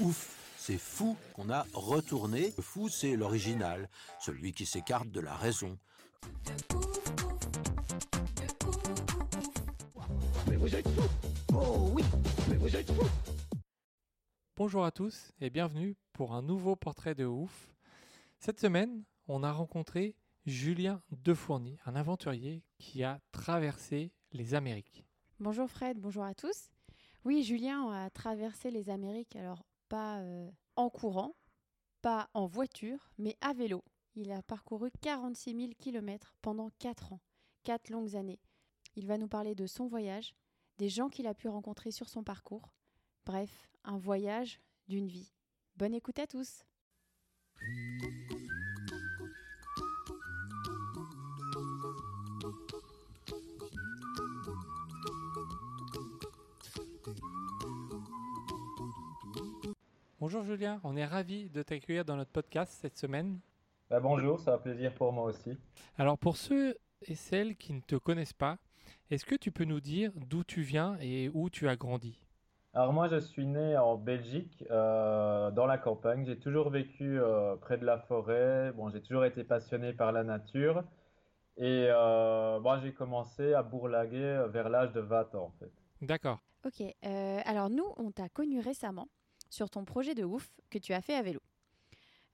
Ouf, c'est fou qu'on a retourné. Le fou, c'est l'original, celui qui s'écarte de la raison. Bonjour à tous et bienvenue pour un nouveau portrait de ouf. Cette semaine, on a rencontré Julien Defourny, un aventurier qui a traversé les Amériques. Bonjour Fred, bonjour à tous. Oui, Julien a traversé les Amériques, alors pas euh, en courant, pas en voiture, mais à vélo. Il a parcouru 46 000 km pendant 4 ans, 4 longues années. Il va nous parler de son voyage, des gens qu'il a pu rencontrer sur son parcours. Bref, un voyage d'une vie. Bonne écoute à tous. Bonjour Julien, on est ravi de t'accueillir dans notre podcast cette semaine. Bah, bonjour, c'est un plaisir pour moi aussi. Alors pour ceux et celles qui ne te connaissent pas, est-ce que tu peux nous dire d'où tu viens et où tu as grandi? Alors moi, je suis né en Belgique, euh, dans la campagne. J'ai toujours vécu euh, près de la forêt. Bon, j'ai toujours été passionné par la nature. Et euh, moi, j'ai commencé à bourlaguer vers l'âge de 20 ans, en fait. D'accord. Ok, euh, alors nous, on t'a connu récemment sur ton projet de ouf que tu as fait à vélo.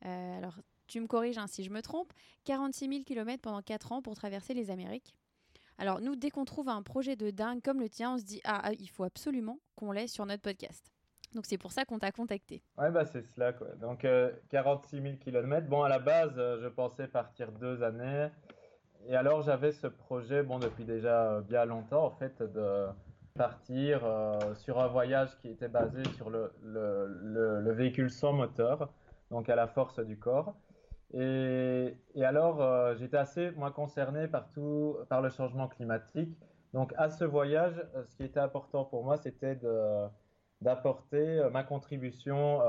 Euh, alors, tu me corriges hein, si je me trompe, 46 000 km pendant 4 ans pour traverser les Amériques. Alors, nous, dès qu'on trouve un projet de dingue comme le tien, on se dit Ah, ah, il faut absolument qu'on l'ait sur notre podcast. Donc, c'est pour ça qu'on t'a contacté. Ouais, bah c'est cela, quoi. Donc, euh, 46 000 km. Bon, à la base, euh, je pensais partir deux années. Et alors, j'avais ce projet, bon, depuis déjà euh, bien longtemps, en fait, de partir euh, sur un voyage qui était basé sur le, le, le, le véhicule sans moteur, donc à la force du corps. Et, alors, euh, j'étais assez, moi, concerné par tout, par le changement climatique. Donc, à ce voyage, euh, ce qui était important pour moi, c'était d'apporter ma contribution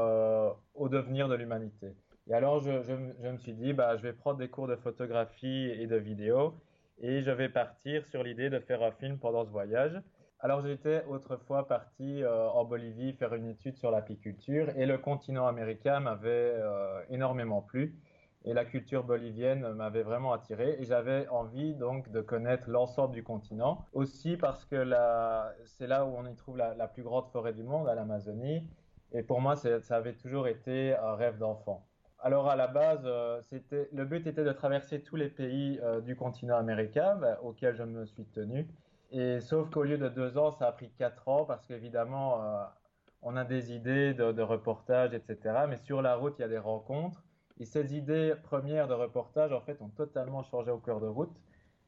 au devenir de l'humanité. Et alors, je, je me suis dit, bah, je vais prendre des cours de photographie et de vidéo et je vais partir sur l'idée de faire un film pendant ce voyage. Alors, j'étais autrefois parti euh, en Bolivie faire une étude sur l'apiculture et le continent américain m'avait euh, énormément plu et la culture bolivienne m'avait vraiment attiré et j'avais envie donc de connaître l'ensemble du continent aussi parce que c'est là où on y trouve la, plus grande forêt du monde à l'Amazonie et pour moi ça avait toujours été un rêve d'enfant. Alors à la base, euh, le but était de traverser tous les pays du continent américain bah, auquel je me suis tenu. Et sauf qu'au lieu de deux ans, ça a pris quatre ans parce qu'évidemment, euh, on a des idées de, de reportage, etc. Mais sur la route, il y a des rencontres. Et ces idées premières de reportage, en fait, ont totalement changé au cours de route.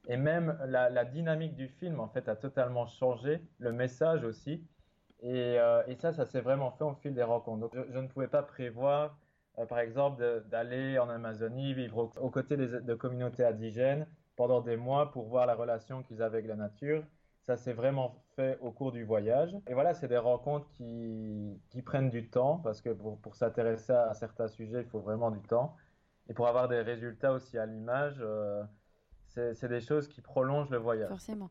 Et même la, dynamique du film, en fait, a totalement changé. Le message aussi. Et, euh, ça, ça s'est vraiment fait au fil des rencontres. Donc, je, ne pouvais pas prévoir, euh, par exemple, d'aller en Amazonie, vivre aux, côtés de communautés indigènes pendant des mois pour voir la relation qu'ils avaient avec la nature. Ça s'est vraiment fait au cours du voyage. Et voilà, c'est des rencontres qui, qui prennent du temps parce que pour, pour s'intéresser à certains sujets, il faut vraiment du temps. Et pour avoir des résultats aussi à l'image, euh, c'est des choses qui prolongent le voyage. Forcément.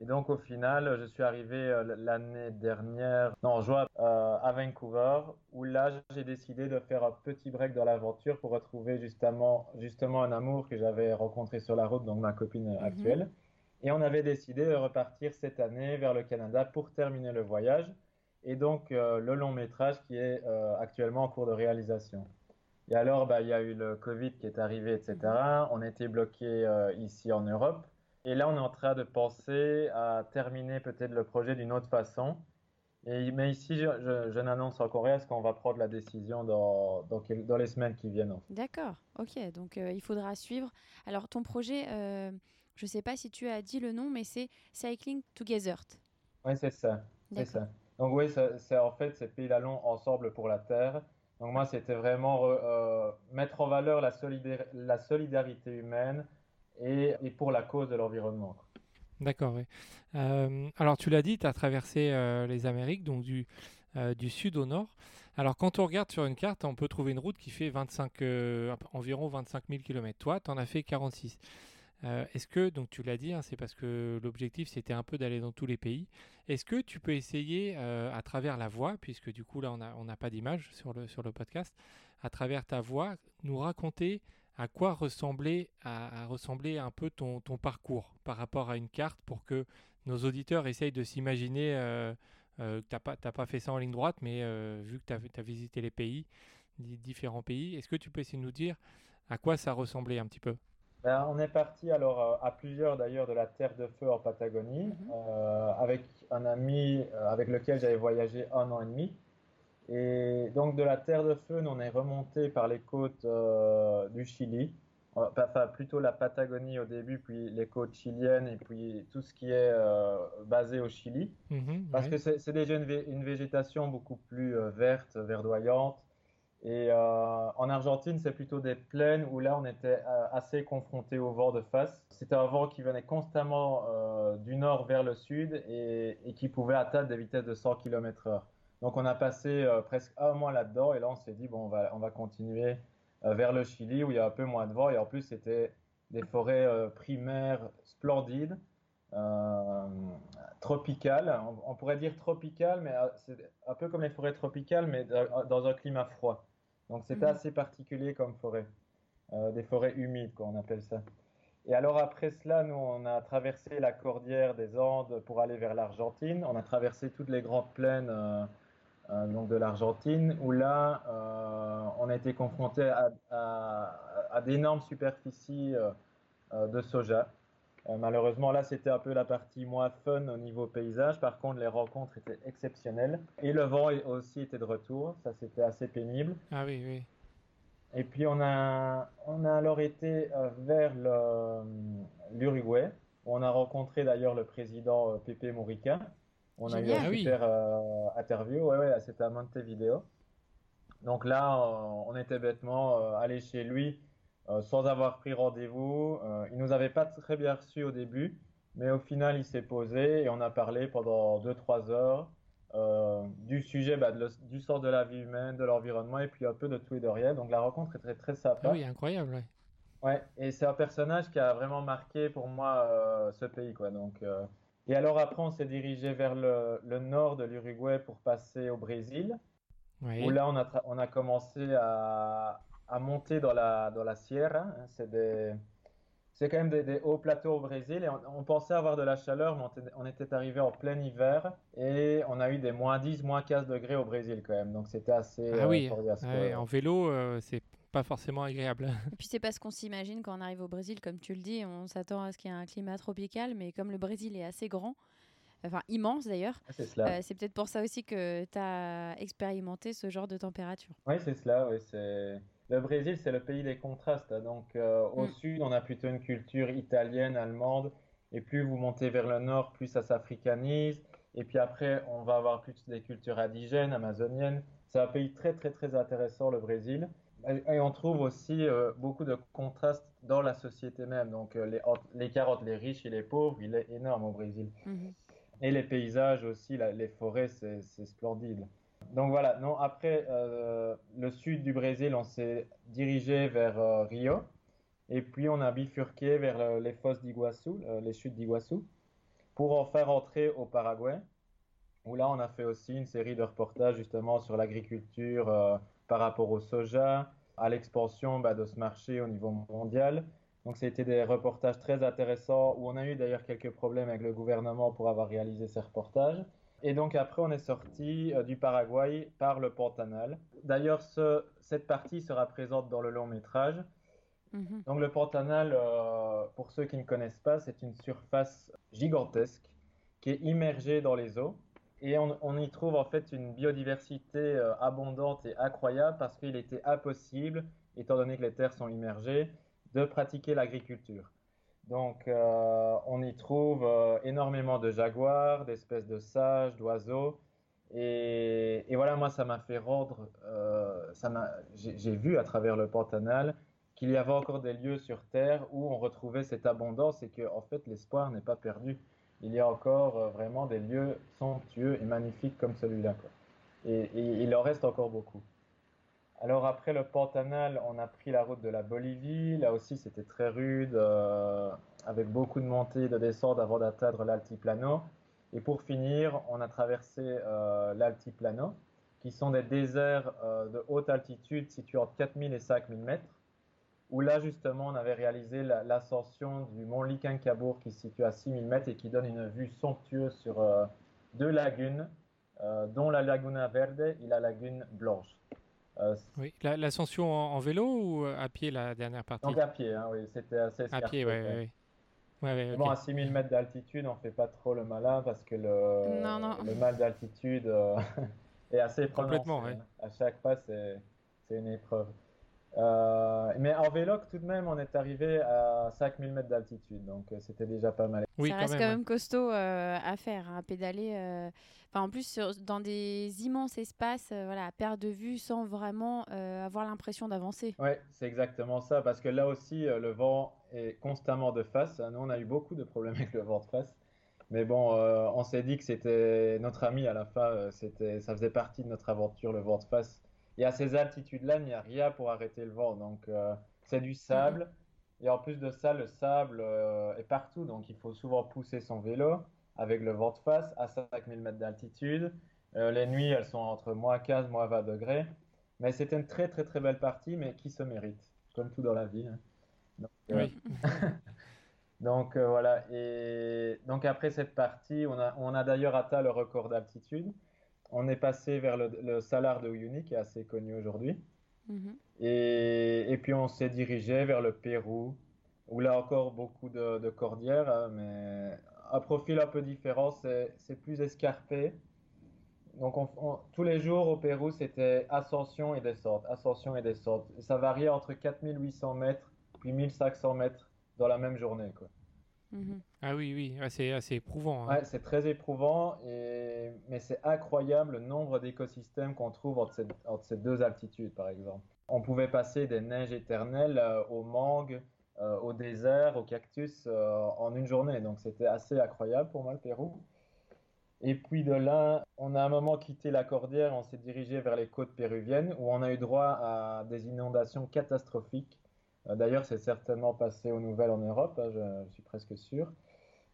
Et donc au final, je suis arrivé euh, l'année dernière, non, en juin, euh, à Vancouver, où là j'ai décidé de faire un petit break dans l'aventure pour retrouver justement, justement un amour que j'avais rencontré sur la route, donc ma copine actuelle. Et on avait décidé de repartir cette année vers le Canada pour terminer le voyage et donc euh, le long métrage qui est euh, actuellement en cours de réalisation. Et alors, bah, il y a eu le Covid qui est arrivé, etc. On était bloqué euh, ici en Europe. Et là, on est en train de penser à terminer peut-être le projet d'une autre façon. Et, mais ici, je, n'annonce encore rien parce qu'on va prendre la décision dans, dans, les semaines qui viennent. D'accord, ok, donc il faudra suivre. Alors ton projet, je ne sais pas si tu as dit le nom, mais c'est Cycling Together. Oui, c'est ça. C'est D'accord. ça. Donc oui, c'est en fait ces pays-là l'ont ensemble pour la terre. Donc moi, c'était vraiment euh, mettre en valeur la, la solidarité humaine et, et, pour la cause de l'environnement. D'accord, oui. Euh, alors tu l'as dit, tu as traversé euh, les Amériques, donc du, du sud au nord. Alors quand on regarde sur une carte, on peut trouver une route qui fait 25, environ 25 000 km. Toi, tu en as fait 46. Euh, est-ce que, donc tu l'as dit, hein, c'est parce que l'objectif c'était un peu d'aller dans tous les pays. Est-ce que tu peux essayer euh, à travers la voix, puisque du coup là on n'a pas d'image sur le, podcast, à travers ta voix, nous raconter à quoi ressemblait, ressembler un peu ton, parcours par rapport à une carte pour que nos auditeurs essayent de s'imaginer euh, euh tu n'as pas, fait ça en ligne droite, mais vu que tu as, as, visité les pays, différents pays, est-ce que tu peux essayer de nous dire à quoi ça ressemblait un petit peu? Ben, on est parti alors euh, à plusieurs d'ailleurs de la Terre de Feu en Patagonie mhm. euh, avec un ami euh, avec lequel j'avais voyagé un an et demi. Et donc de la Terre de Feu, on est remonté par les côtes du Chili, enfin plutôt la Patagonie au début, puis les côtes chiliennes et puis tout ce qui est basé au Chili. Mhm, Parce que c'est déjà une, végétation beaucoup plus verte, verdoyante. Et euh, en Argentine, c'est plutôt des plaines où là, on était euh, assez confronté au vent de face. C'était un vent qui venait constamment euh, du nord vers le sud et, qui pouvait atteindre des vitesses de 100 km/h. Donc, on a passé presque un mois là-dedans et là, on s'est dit, bon, on va, on va continuer vers le Chili où il y a un peu moins de vent et en plus, c'était des forêts primaires splendides. tropicales, on, on, pourrait dire tropicales, mais c'est un peu comme les forêts tropicales, mais dans un climat froid. Donc c'était mhm. assez particulier comme forêt. Euh, des forêts humides, quoi, on appelle ça. Et alors après cela, nous, on a traversé la cordillère des Andes pour aller vers l'Argentine. On a traversé toutes les grandes plaines euh, euh, donc de l'Argentine, où là, on a été confronté à, à d'énormes superficies de soja. Euh, malheureusement, là, c'était un peu la partie moins fun au niveau paysage. Par contre, les rencontres étaient exceptionnelles. Et le vent aussi était de retour. Ça, c'était assez pénible. Ah oui, oui. Et puis, on a, on a alors été euh, vers l'Uruguay. On a rencontré d'ailleurs le président euh, Pepe Morica. On a eu un ah super interview. Ouais, ouais, c'était à Montevideo. Donc là, on était bêtement allé chez lui euh, sans avoir pris rendez-vous. Euh, il nous avait pas très bien reçus au début, mais au final, il s'est posé et on a parlé pendant 2-3 heures euh, du sujet, bah, du sens de la vie humaine, de l'environnement et puis un peu de tout et de rien. Donc la rencontre est très très sympa. Ah oui, incroyable. Ouais. Ouais, et c'est un personnage qui a vraiment marqué pour moi ce pays, quoi. Donc, et alors après, on s'est dirigé vers le, le nord de l'Uruguay pour passer au Brésil, oui. où là, on a, on a commencé à, à monter dans la, dans la Sierra. Hein. C'est des, c'est quand même des, hauts plateaux au Brésil et on, pensait avoir de la chaleur, mais on, était arrivé en plein hiver et on a eu des moins 10, moins 15 degrés au Brésil quand même. Donc c'était assez. Ah oui, euh, en vélo, euh, c'est pas forcément agréable. Et puis c'est pas ce qu'on s'imagine quand on arrive au Brésil, comme tu le dis, on s'attend à ce qu'il y ait un climat tropical, mais comme le Brésil est assez grand, enfin immense d'ailleurs. Ah, euh, c'est peut-être pour ça aussi que tu as expérimenté ce genre de température. Oui, c'est cela. Oui, c'est le Brésil, c'est le pays des contrastes. Donc, euh, au mm. sud, on a plutôt une culture italienne, allemande. Et plus vous montez vers le nord, plus ça s'africanise. Et puis après, on va avoir plus des cultures indigènes, amazoniennes. C'est un pays très, très, très intéressant, le Brésil. Et on trouve aussi euh, beaucoup de contrastes dans la société même. Donc, euh, les l'écart entre les riches et les pauvres, il est énorme au Brésil. Mm-hmm. Et les paysages aussi, les forêts, c'est splendide donc voilà, non, après euh, le sud du Brésil, on s'est dirigé vers euh, Rio. Et puis on a bifurqué vers les fosses d'Iguassou, les chutes d'Iguassou, pour en faire entrer au Paraguay, où là on a fait aussi une série de reportages justement sur l'agriculture euh, par rapport au soja, à l'expansion bah, de ce marché au niveau mondial. Donc c'était des reportages très intéressants où on a eu d'ailleurs quelques problèmes avec le gouvernement pour avoir réalisé ces reportages. Et donc après, on est sorti euh, du Paraguay par le Pantanal. D'ailleurs, cette partie sera présente dans le long métrage. Mhm. Donc le Pantanal, euh, pour ceux qui ne connaissent pas, c'est une surface gigantesque qui est immergée dans les eaux. Et on, y trouve en fait une biodiversité euh, abondante et incroyable parce qu'il était impossible, étant donné que les terres sont immergées, de pratiquer l'agriculture. Donc, euh, on y trouve euh, énormément de jaguars, d'espèces de sages, d'oiseaux. Et, voilà, moi, ça m'a fait rendre, euh, j'ai vu à travers le Pantanal qu'il y avait encore des lieux sur Terre où on retrouvait cette abondance et que, en fait, l'espoir n'est pas perdu. Il y a encore euh, vraiment des lieux somptueux et magnifiques comme celui-là. Et il en reste encore beaucoup. Alors après le Pantanal, on a pris la route de la Bolivie. Là aussi, c'était très rude, euh, avec beaucoup de montées et de descentes avant d'atteindre l'altiplano. Et pour finir, on a traversé euh, l'altiplano, qui sont des déserts euh, de haute altitude situés entre 4000 et 5000 mètres, où là justement on avait réalisé l'ascension du mont Licancabur qui se situe à 6000 mètres et qui donne une vue somptueuse sur deux lagunes, dont la Laguna Verde et la Lagune Blanche. Oui, l'ascension en, vélo ou à pied la dernière partie? Donc à pied, hein, oui, c'était assez À pied, oui, oui. Bon, à 6000 mètres d'altitude, on fait pas trop le malin parce que le, le mal d'altitude euh, est assez prononcé. Complètement, hein. À chaque pas, c'est une épreuve. Euh, mais en vélo, tout de même, on est arrivé à 5000 mètres d'altitude, donc euh, c'était déjà pas mal. Oui, ça reste quand même, costaud à faire, à hein, pédaler. Enfin, en plus, dans des immenses espaces, voilà, à perte de vue sans vraiment avoir l'impression d'avancer. Oui, c'est exactement ça, parce que là aussi, le vent est constamment de face. Nous, on a eu beaucoup de problèmes avec le vent de face. Mais bon, euh, on s'est dit que c'était notre ami à la fin, euh, c'était, ça faisait partie de notre aventure, le vent de face. Et à ces altitudes-là, il n'y a rien pour arrêter le vent. Donc, euh, c'est du sable. Mhm. Et en plus de ça, le sable est partout. Donc, il faut souvent pousser son vélo avec le vent de face à 5000 mètres d'altitude. les nuits, elles sont entre moins 15, moins 20 degrés. Mais c'était une très, très, très belle partie, mais qui se mérite, comme tout dans la vie. Hein. Donc, oui. donc euh, voilà. Et donc après cette partie, on a, on a d'ailleurs atteint le record d'altitude. On est passé vers le, le Salar de Uyuni, qui est assez connu aujourd'hui. Mhm. et, et, puis on s'est dirigé vers le Pérou, où là encore beaucoup de, de cordillères, hein, mais un profil un peu différent, c'est plus escarpé. Donc tous les jours au Pérou, c'était ascension et descente, ascension et descente. Ça variait entre 4800 mètres puis 1500 mètres dans la même journée. Quoi. Mhm. Ah oui, oui, c'est assez éprouvant. Hein. Ouais, c'est très éprouvant, et... mais c'est incroyable le nombre d'écosystèmes qu'on trouve entre, ces deux altitudes, par exemple. On pouvait passer des neiges éternelles euh, au mangue, euh, au désert, au cactus euh, en une journée. Donc c'était assez incroyable pour moi, le Pérou. Et puis de là, on a un moment quitté la Cordillère, on s'est dirigé vers les côtes péruviennes où on a eu droit à des inondations catastrophiques d'ailleurs, c'est certainement passé aux nouvelles en Europe, hein, je, suis presque sûr,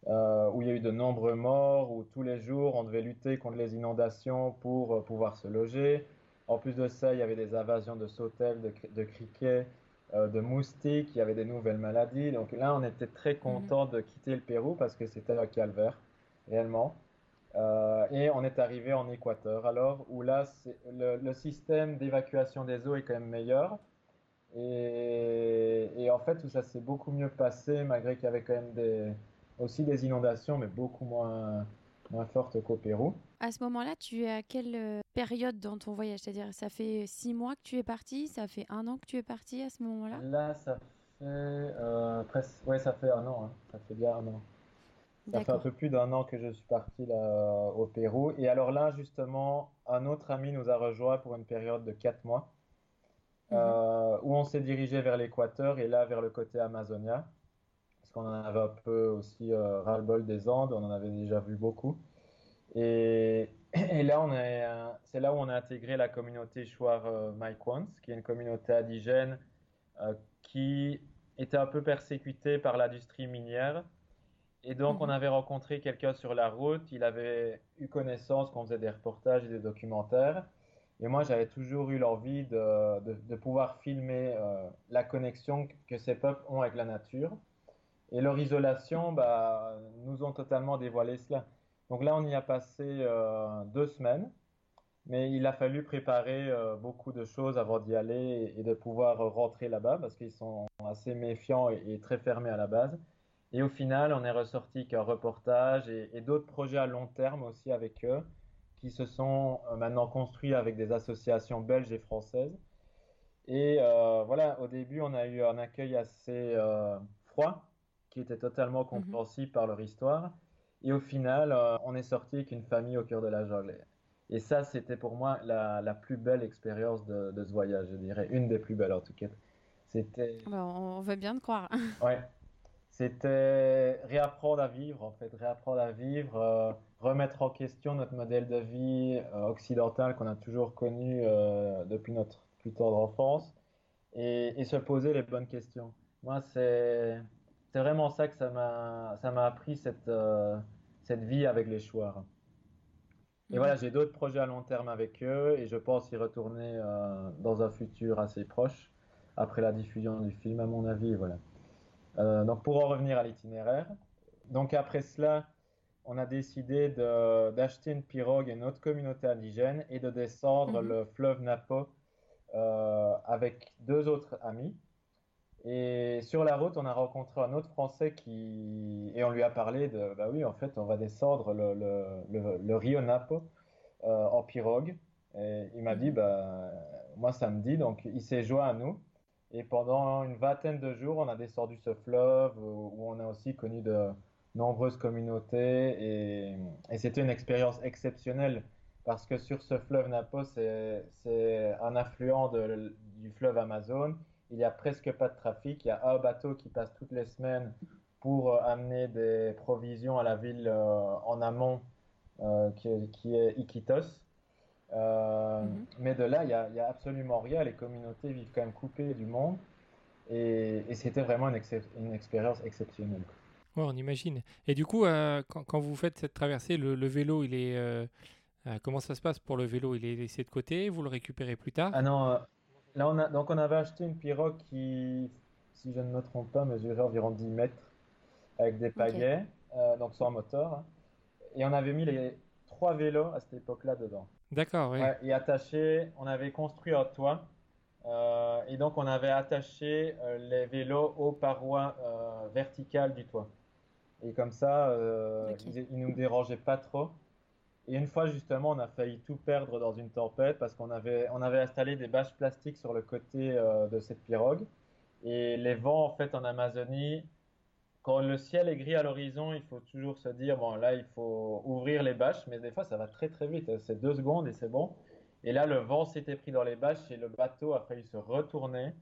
euh, où il y a eu de nombreux morts, où tous les jours on devait lutter contre les inondations pour euh, pouvoir se loger. En plus de ça, il y avait des invasions de sautelles, de, criquets, de moustiques, il y avait des nouvelles maladies. Donc là, on était très mhm. content de quitter le Pérou parce que c'était un calvaire, réellement. et on est arrivé en Équateur, alors où là, le système d'évacuation des eaux est quand même meilleur. Et, en fait, où ça s'est beaucoup mieux passé, malgré qu'il y avait quand même des, aussi des inondations, mais beaucoup moins, moins fortes qu'au Pérou. À ce moment-là, tu es à quelle euh, période dans ton voyage? C'est-à-dire, ça fait six mois que tu es parti Ça fait un an que tu es parti à ce moment-là? Là, ça fait euh, presque... Ouais, ça fait un an. Hein. Ça fait bien un an. Ça fait un peu plus d'un an que je suis parti là, au Pérou. Et alors là, justement, un autre ami nous a rejoint pour une période de quatre mois. Mhm. Euh, où on s'est dirigé vers l'équateur et là vers le côté Amazonia, parce qu'on en avait un peu aussi euh, ras-le-bol des Andes, on en avait déjà vu beaucoup. Et, et là, euh, c'est là où on a intégré la communauté Chouar euh, qui est une communauté indigène qui était un peu persécutée par l'industrie minière. Et donc, on mhm. avait rencontré quelqu'un sur la route, il avait eu connaissance qu'on faisait des reportages et des documentaires. Et moi, j'avais toujours eu l'envie de, pouvoir filmer euh, la connexion que ces peuples ont avec la nature. Et leur isolation bah, nous ont totalement dévoilé cela. Donc là, on y a passé euh, deux semaines, mais il a fallu préparer euh, beaucoup de choses avant d'y aller et, de pouvoir rentrer là-bas parce qu'ils sont assez méfiants et, très fermés à la base. Et au final, on est ressorti qu'un reportage et d'autres projets à long terme aussi avec eux qui se sont euh, maintenant construits avec des associations belges et françaises. Et euh, voilà, au début, on a eu un accueil assez euh, froid, qui était totalement mhm. compréhensible par leur histoire. Et au final, on est sorti avec une famille au cœur de la jungle. Et ça, c'était pour moi la, la, plus belle expérience de, de, ce voyage, je dirais, une des plus belles en tout cas. C'était. Bah, on veut bien te croire. ouais. C'était réapprendre à vivre, en fait, réapprendre à vivre, remettre en question notre modèle de vie euh, occidental qu'on a toujours connu euh, depuis notre plus tendre enfance et, et, se poser les bonnes questions. Moi, c'est vraiment ça que ça m'a appris, cette, cette vie avec les choix. Et voilà, j'ai d'autres projets à long terme avec eux et je pense y retourner euh, dans un futur assez proche après la diffusion du film, à mon avis. Voilà. Euh, donc, pour en revenir à l'itinéraire, donc après cela, on a décidé d'acheter une pirogue et une autre communauté indigène et de descendre mhm. le fleuve Napo euh, avec deux autres amis. Et sur la route, on a rencontré un autre Français qui et on lui a parlé de bah oui, en fait, on va descendre le, le, le, Rio Napo euh, en pirogue. Et il m'a dit bah moi ça me dit donc il s'est joint à nous. Et pendant une vingtaine de jours, on a descendu ce fleuve où on a aussi connu de nombreuses communautés et, et c'était une expérience exceptionnelle parce que sur ce fleuve Napo, c'est un affluent de, du fleuve Amazon il n'y a presque pas de trafic. Il y a un bateau qui passe toutes les semaines pour euh, amener des provisions à la ville euh, en amont, euh, qui, est Iquitos. Mhm. Mais de là, il n'y a, absolument rien. Les communautés vivent quand même coupées du monde. Et, c'était vraiment une, une, expérience exceptionnelle. Ouais, on imagine. Et du coup, quand, vous faites cette traversée, le, vélo, il est. comment ça se passe pour le vélo? Il est laissé de côté? Vous le récupérez plus tard? Ah non, Là, on, a, donc on avait acheté une pirogue qui, si je ne me trompe pas, mesurait environ 10 mètres avec des pagaies, euh, donc sans moteur. Et on avait mis les trois vélos à cette époque-là dedans. D'accord, oui. et attaché, on avait construit un toit. Euh, et donc on avait attaché euh, les vélos aux parois verticales du toit. Et comme ça, ils ne nous dérangeaient pas trop. Et une fois, justement, on a failli tout perdre dans une tempête parce qu'on avait, on avait installé des bâches plastiques sur le côté euh, de cette pirogue. Et les vents, en fait, en Amazonie, quand le ciel est gris à l'horizon, il faut toujours se dire, bon, là, il faut ouvrir les bâches, mais des fois, ça va très, très vite. C'est deux secondes et c'est bon. Et là, le vent s'était pris dans les bâches et le bateau a failli se retourner.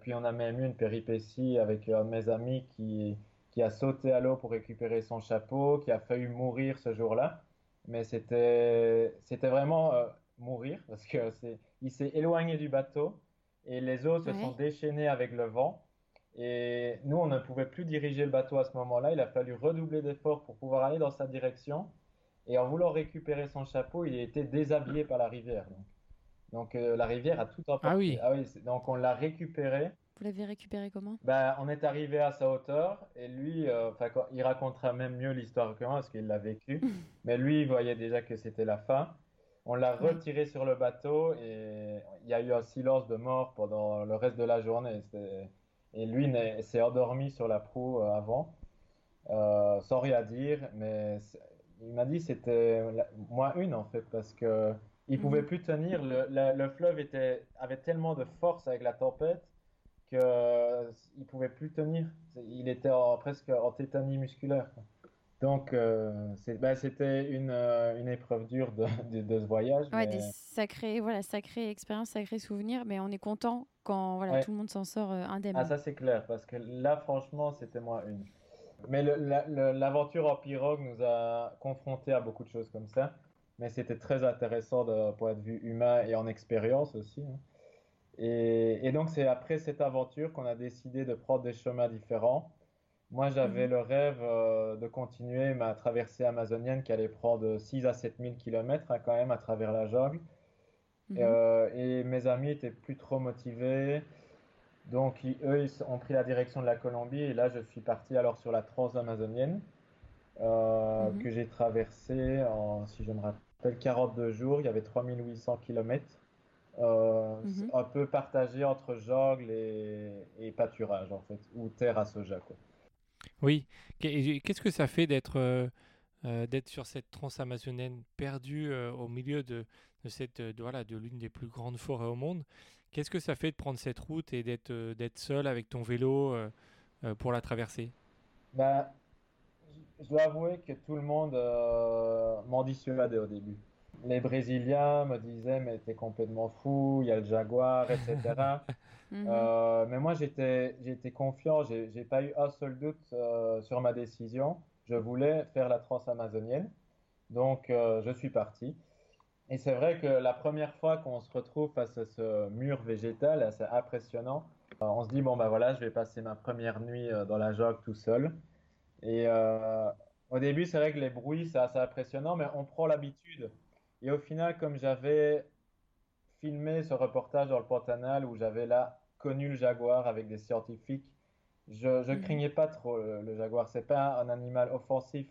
Puis, on a même eu une péripétie avec un de mes amis qui, qui a sauté à l'eau pour récupérer son chapeau, qui a failli mourir ce jour-là. Mais c'était c'était vraiment euh, mourir parce que c'est il s'est éloigné du bateau et les eaux se sont déchaînées avec le vent. Et nous on ne pouvait plus diriger le bateau à ce moment-là. Il a fallu redoubler d'efforts pour pouvoir aller dans sa direction. Et en voulant récupérer son chapeau il a été déshabillé par la rivière donc, donc euh, la rivière a tout emporté ah oui, ah oui donc on l'a récupéré vous l'avez récupéré comment? Ben, On est arrivé à sa hauteur et lui, euh, il racontera même mieux l'histoire que moi parce qu'il l'a vécu. Mais lui, il voyait déjà que c'était la fin. On l'a retiré sur le bateau et il y a eu un silence de mort pendant le reste de la journée. Et lui s'est endormi sur la proue euh, avant, euh, sans rien dire. Mais il m'a dit c'était moins une en fait parce que il pouvait mhm. plus tenir. Le, le fleuve était, avait tellement de force avec la tempête qu'il euh, ne pouvait plus tenir. Il était presque en tétanie musculaire. Donc, euh, bah, c'était une, euh, une, épreuve dure de, de, ce voyage. Ouais, des sacrés, voilà, sacrées expériences, sacrés souvenirs, mais on est content quand voilà, tout le monde s'en sort indemne. Ah, ça c'est clair, parce que là, franchement, c'était moi une. Mais l'aventure en pirogue nous a confrontés à beaucoup de choses comme ça, mais c'était très intéressant de point de vue humain et en expérience aussi. Hein. Et, donc, c'est après cette aventure qu'on a décidé de prendre des chemins différents. Moi, j'avais mhm. le rêve euh, de continuer ma traversée amazonienne qui allait prendre 6 à 7 000 km quand même à travers la jungle. Mhm. Euh, et mes amis étaient plus trop motivés. Donc, eux, ils ont pris la direction de la Colombie. Et là, je suis parti alors sur la transamazonienne euh, mhm. que j'ai traversée en, si je me rappelle, 42 jours. Il y avait 3800 km. Euh, mhm. un peu partagé entre jungle et, pâturage en fait, ou terre à soja quoi. Oui. Qu'est-ce que ça fait d'être euh, euh, d'être sur cette transamazonienne perdue au milieu de, de cette de, voilà de l'une des plus grandes forêts au monde? Qu'est-ce que ça fait de prendre cette route et d'être d'être seul avec ton vélo pour la traverser? Bah, je dois avouer que tout le monde m'en dissuadait au début les Brésiliens me disaient, mais t'es complètement fou, il y a le jaguar, etc. Mhm. Euh, mais moi, j'étais, j'étais confiant, j'ai, pas eu un seul doute euh, sur ma décision. Je voulais faire la transamazonienne, donc euh, je suis parti. Et c'est vrai que la première fois qu'on se retrouve face à ce mur végétal, c'est impressionnant. Euh, on se dit, bon, ben voilà, je vais passer ma première nuit euh, dans la jungle tout seul. Et euh, au début, c'est vrai que les bruits, c'est assez impressionnant, mais on prend l'habitude. Et au final, comme j'avais filmé ce reportage dans le Pantanal où j'avais là connu le jaguar avec des scientifiques, je, je Mhm. craignais pas trop le, le jaguar. C'est pas un animal offensif,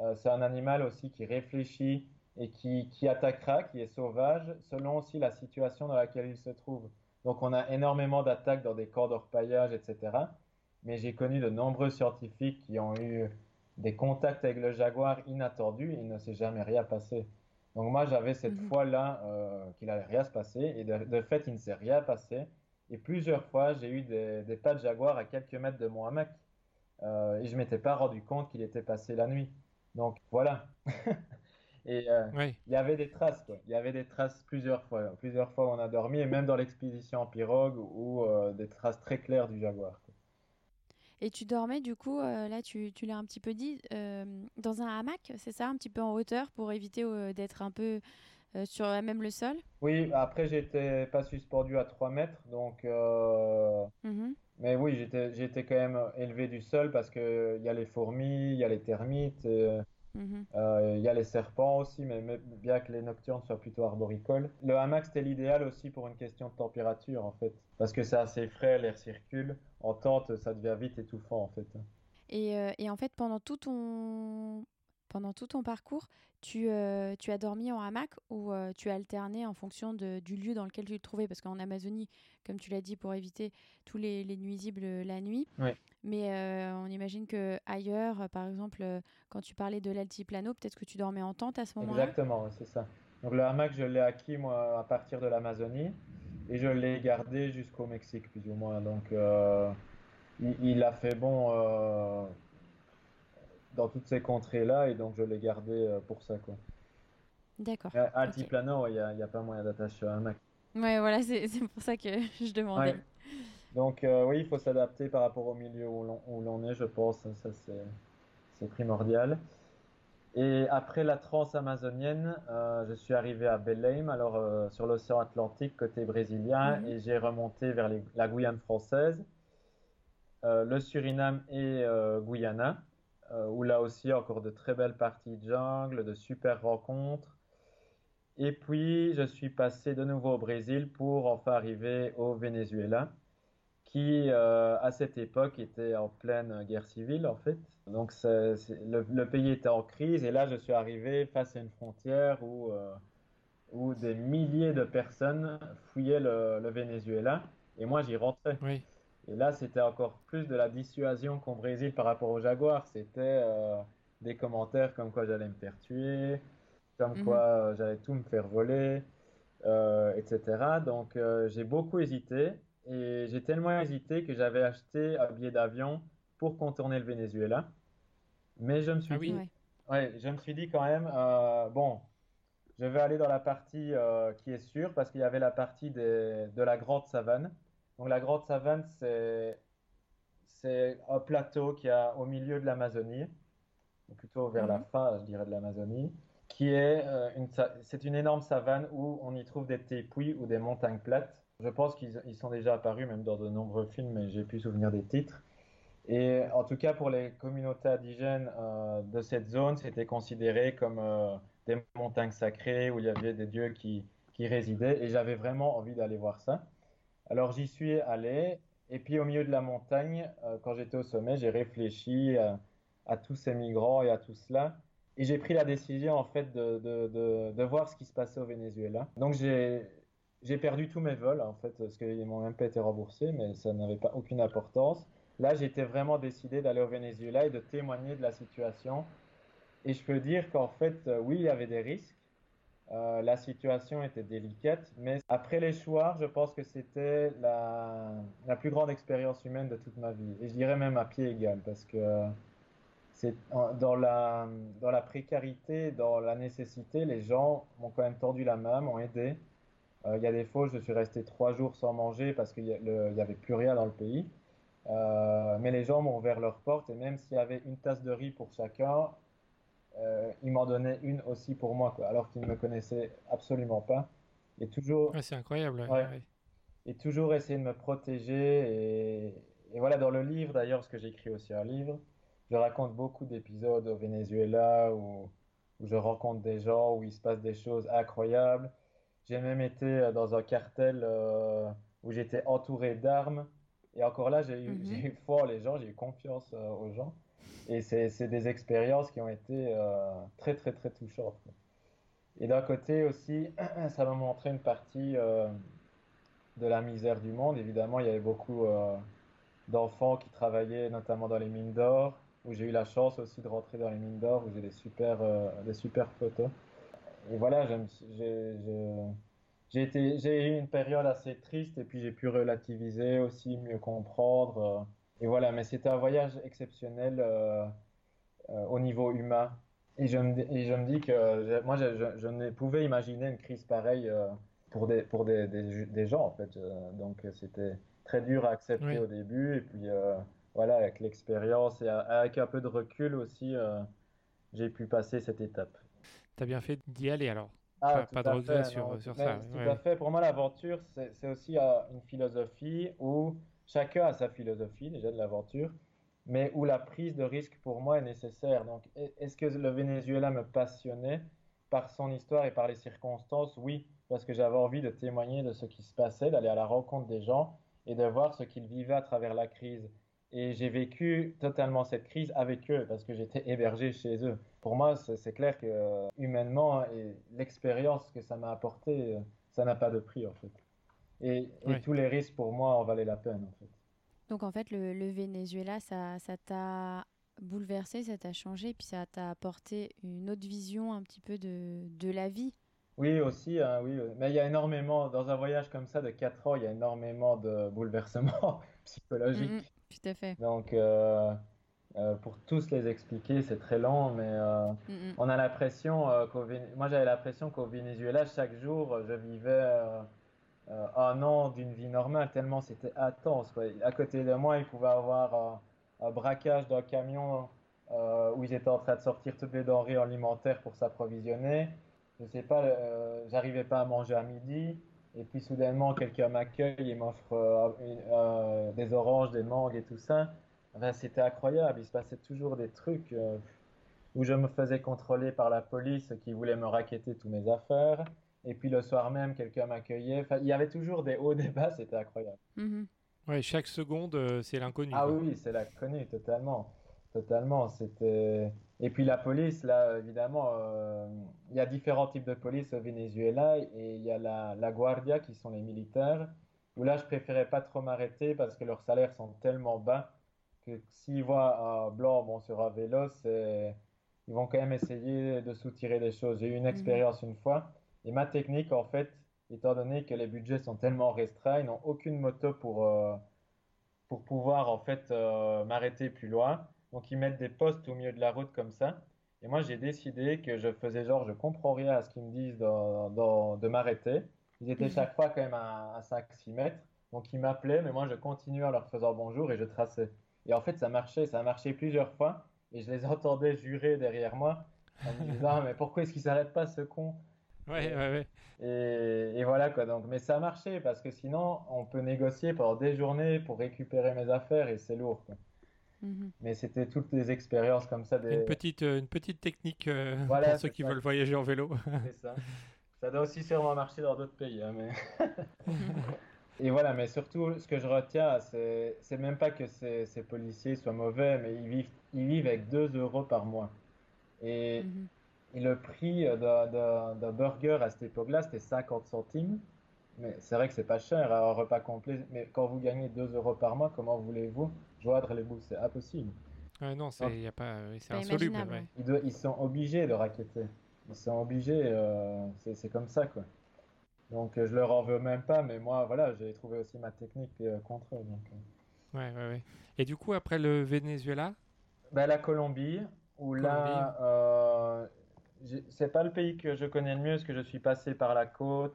Euh, c'est un animal aussi qui réfléchit et qui, qui attaquera, qui est sauvage, selon aussi la situation dans laquelle il se trouve. Donc on a énormément d'attaques dans des camps d'orpaillage, etc. Mais j'ai connu de nombreux scientifiques qui ont eu des contacts avec le jaguar inattendus et il ne s'est jamais rien passé. Donc moi j'avais cette Mhm. foi-là euh, qu'il allait rien se passer et de, de fait il ne s'est rien passé. Et plusieurs fois j'ai eu des, des pas de jaguar à quelques mètres de mon hamac Euh, et je m'étais pas rendu compte qu'il était passé la nuit. Donc voilà. Et euh, Oui. il y avait des traces, quoi. Il y avait des traces plusieurs fois. Plusieurs fois où on a dormi, et même dans l'expédition en pirogue, ou euh, des traces très claires du jaguar. Et tu dormais, du coup, euh, là, tu, tu l'as un petit peu dit, euh, dans un hamac, c'est ça, un petit peu en hauteur pour éviter euh, d'être un peu sur même le sol? Oui, après, j'étais pas suspendu à 3 mètres, donc. Mhm. Mais oui, j'étais, j'étais quand même élevé du sol parce que il y a les fourmis, il y a les termites, Mhm. euh, il y a les serpents aussi, mais mais bien que les nocturnes soient plutôt arboricoles. Le hamac, c'était l'idéal aussi pour une question de température, en fait. Parce que c'est assez frais, l'air circule. En tente, ça devient vite étouffant, en fait. Et, euh, et en fait, pendant tout ton, pendant tout ton parcours, tu, euh, tu as dormi en hamac ou euh, tu as alterné en fonction de- du lieu dans lequel tu te trouvais? Parce qu'en Amazonie, comme tu l'as dit, pour éviter tous les, les nuisibles euh, la nuit. Mais euh, on imagine que ailleurs, par exemple, quand tu parlais de l'altiplano, peut-être que tu dormais en tente à ce moment-là? Exactement, c'est ça. Donc le hamac, je l'ai acquis moi à partir de l'Amazonie et je l'ai gardé jusqu'au Mexique plus ou moins. Donc il, il a fait bon dans toutes ces contrées-là et donc je l'ai gardé euh, pour ça quoi. D'accord. Mais Altiplano, il n'y a, pas moyen d'attacher un hamac. Ouais, voilà, c'est pour ça que je demandais. Ouais. Donc euh, oui, il faut s'adapter par rapport au milieu où l'on est, je pense, ça c'est primordial. Et après la transamazonienne, euh, je suis arrivé à Belém, alors euh, sur l'océan Atlantique côté brésilien, Mhm. et j'ai remonté vers les- la Guyane française, euh, le Suriname et euh, Guyana, euh, où là aussi encore de très belles parties de jungle, de super rencontres. Et puis je suis passé de nouveau au Brésil pour enfin arriver au Venezuela, qui euh, à cette époque était en pleine guerre civile en fait. Donc le, pays était en crise et là je suis arrivé face à une frontière où, euh, des milliers de personnes fouillaient le, le Venezuela et moi j'y rentrais. Oui. Et là c'était encore plus de la dissuasion qu'au Brésil par rapport aux jaguars. C'était euh, des commentaires comme quoi j'allais me faire tuer, comme Mhm. quoi euh, j'allais tout me faire voler, euh, etc. Donc euh, j'ai beaucoup hésité et j'ai tellement hésité que j'avais acheté un billet d'avion pour contourner le Venezuela. Mais je me suis Ah oui. dit, ouais, je me suis dit quand même, bon, je vais aller dans la partie qui est sûre parce qu'il y avait la partie des- de la grande savane. Donc la grande savane, c'est c'est un plateau qui a au milieu de l'Amazonie, ou plutôt vers la Mhm. fin, je dirais, de l'Amazonie, qui est euh, une, c'est une énorme savane où on y trouve des tépuis ou des montagnes plates. Je pense qu'ils ils sont déjà apparus même dans de nombreux films, mais j'ai plus souvenir des titres. Et en tout cas, pour les communautés indigènes euh, de cette zone, c'était considéré comme euh, des montagnes sacrées où il y avait des dieux qui, qui résidaient. Et j'avais vraiment envie d'aller voir ça. Alors j'y suis allé. Et puis au milieu de la montagne, euh, quand j'étais au sommet, j'ai réfléchi à, à tous ces migrants et à tout cela. Et j'ai pris la décision en fait de, de, de, voir ce qui se passait au Venezuela. Donc j'ai j'ai perdu tous mes vols en fait, parce qu'ils m'ont même pas été remboursés, mais ça n'avait pas aucune importance. Là, j'étais vraiment décidé d'aller au Venezuela et de témoigner de la situation. Et je peux dire qu'en fait, euh, oui, il y avait des risques. Euh, la situation était délicate, mais après l'échoir, je pense que c'était la, la plus grande expérience humaine de toute ma vie. Et je dirais même à pied égal, parce que c'est dans la, dans la précarité, dans la nécessité, les gens m'ont quand même tendu la main, m'ont aidé. Euh, il y a des fois, je suis resté trois jours sans manger parce qu'il n'y avait plus rien dans le pays. Euh, mais les gens m'ont ouvert leurs portes et même s'il y avait une tasse de riz pour chacun, euh, ils m'en donnaient une aussi pour moi, quoi, alors qu'ils ne me connaissaient absolument pas. Et toujours. c'est incroyable. Et toujours essayer de me protéger. Et, et voilà, dans le livre d'ailleurs, parce que j'écris aussi un livre, je raconte beaucoup d'épisodes au Venezuela où, où, je rencontre des gens, où il se passe des choses incroyables. J'ai même été euh, dans un cartel euh, où j'étais entouré d'armes. Et encore là, j'ai eu, mhm. eu, foi en les gens, j'ai eu confiance euh, aux gens. Et c'est des expériences qui ont été très, très, très touchantes. Et d'un côté aussi, ça m'a montré une partie de la misère du monde. Évidemment, il y avait beaucoup d'enfants qui travaillaient notamment dans les mines d'or où j'ai eu la chance aussi de rentrer dans les mines d'or, où j'ai des super, euh, des super photos. Et voilà, j'ai eu une période assez triste et puis j'ai pu relativiser aussi, mieux comprendre. Euh. et voilà, mais c'était un voyage exceptionnel euh, au niveau humain. Et je me, et je me dis que moi, je, je, ne pouvais imaginer une crise pareille pour, des, pour des, des, des gens, en fait. donc, c'était très dur à accepter au début. Et puis, voilà, avec l'expérience et avec un peu de recul aussi, euh, j'ai pu passer cette étape. Tu as bien fait d'y aller alors ah, Pas, de regret sur, sur ça. Tout à fait. Pour moi, l'aventure, c'est aussi euh, une philosophie où chacun a sa philosophie déjà de l'aventure, mais où la prise de risque pour moi est nécessaire. Donc, est-ce que le Venezuela me passionnait par son histoire et par les circonstances? Oui, parce que j'avais envie de témoigner de ce qui se passait, d'aller à la rencontre des gens et de voir ce qu'ils vivaient à travers la crise. Et j'ai vécu totalement cette crise avec eux parce que j'étais hébergé chez eux. Pour moi, c'est clair que euh, humainement et l'expérience que ça m'a apporté, euh, ça n'a pas de prix en fait. Et, tous les risques pour moi en valaient la peine en fait. Donc en fait, le, Venezuela, ça t'a bouleversé, ça t'a changé, puis ça t'a apporté une autre vision un petit peu de, de la vie. Oui, aussi, hein, oui. Mais il y a énormément, dans un voyage comme ça de 4 ans, il y a énormément de bouleversements psychologiques. Mm, mm. Tout à fait. Donc, euh, euh, pour tous les expliquer, c'est très long, mais euh, mm, mm. on a l'impression qu'au moi j'avais l'impression qu'au Venezuela, chaque jour, je vivais un an d'une vie normale, tellement c'était intense. À côté de moi, il pouvait avoir un braquage d'un camion où ils étaient en train de sortir toutes les denrées alimentaires pour s'approvisionner. Je sais pas, j'arrivais pas à manger à midi. Et puis soudainement, quelqu'un m'accueille et m'offre euh, euh, des oranges, des mangues et tout ça. c'était incroyable. Il se passait toujours des trucs euh, où je me faisais contrôler par la police qui voulait me raqueter toutes mes affaires. Et puis le soir même, quelqu'un m'accueillait. il y avait toujours des hauts, des bas. C'était incroyable. Mm-hmm. Ouais, chaque seconde, c'est l'inconnu. Ah oui, c'est l'inconnu, totalement. Totalement. C'était. Et puis la police, là, évidemment, euh, il y a différents types de police au Venezuela et il y a la, la Guardia qui sont les militaires, où là, je préférais pas trop m'arrêter parce que leurs salaires sont tellement bas que s'ils voient un blanc bon, sur un vélo, ils vont quand même essayer de soutirer des choses. J'ai eu une mhm. expérience une fois et ma technique, en fait, étant donné que les budgets sont tellement restreints, ils n'ont aucune moto pour, euh, pour pouvoir en fait euh, m'arrêter plus loin. Donc ils mettent des postes au milieu de la route comme ça. Et moi j'ai décidé que je faisais genre je comprends rien à ce qu'ils me disent de m'arrêter. Ils étaient chaque fois quand même à, 5-6 mètres. Donc ils m'appelaient, mais moi je continuais en leur faisant bonjour et je traçais. Et en fait ça marchait, ça a marché plusieurs fois. Et je les entendais jurer derrière moi en me disant mais pourquoi est-ce qu'ils s'arrêtent pas ce con? Ouais, ouais, ouais. Et, et, voilà quoi. Donc, mais ça a marché parce que sinon, on peut négocier pendant des journées pour récupérer mes affaires et c'est lourd. Quoi. Mhm. Mais c'était toutes des expériences comme ça. Des... Une, petite, euh, une petite technique euh, pour ceux qui veulent voyager en vélo. c'est ça. Ça doit aussi sûrement marcher dans d'autres pays. Hein, mais... Et voilà, mais surtout, ce que je retiens, c'est même pas que ces, ces, policiers soient mauvais, mais ils vivent, ils vivent avec 2 euros par mois. Et, mhm. Et le prix d'un burger à cette époque-là, c'était 50 centimes. Mais c'est vrai que c'est pas cher un repas complet. Mais quand vous gagnez 2 euros par mois, comment voulez-vous joindre les bouts C'est impossible. non, c'est insoluble. Ils, sont obligés de raqueter. Ils sont obligés. Euh, c'est comme ça, quoi. Donc je leur en veux même pas, mais moi, voilà, j'ai trouvé aussi ma technique euh, contre eux. Donc, euh. ouais, ouais, ouais. Et du coup, après le Venezuela? Ben, La Colombie, où là, euh, c'est pas le pays que je connais le mieux, parce que je suis passé par la côte.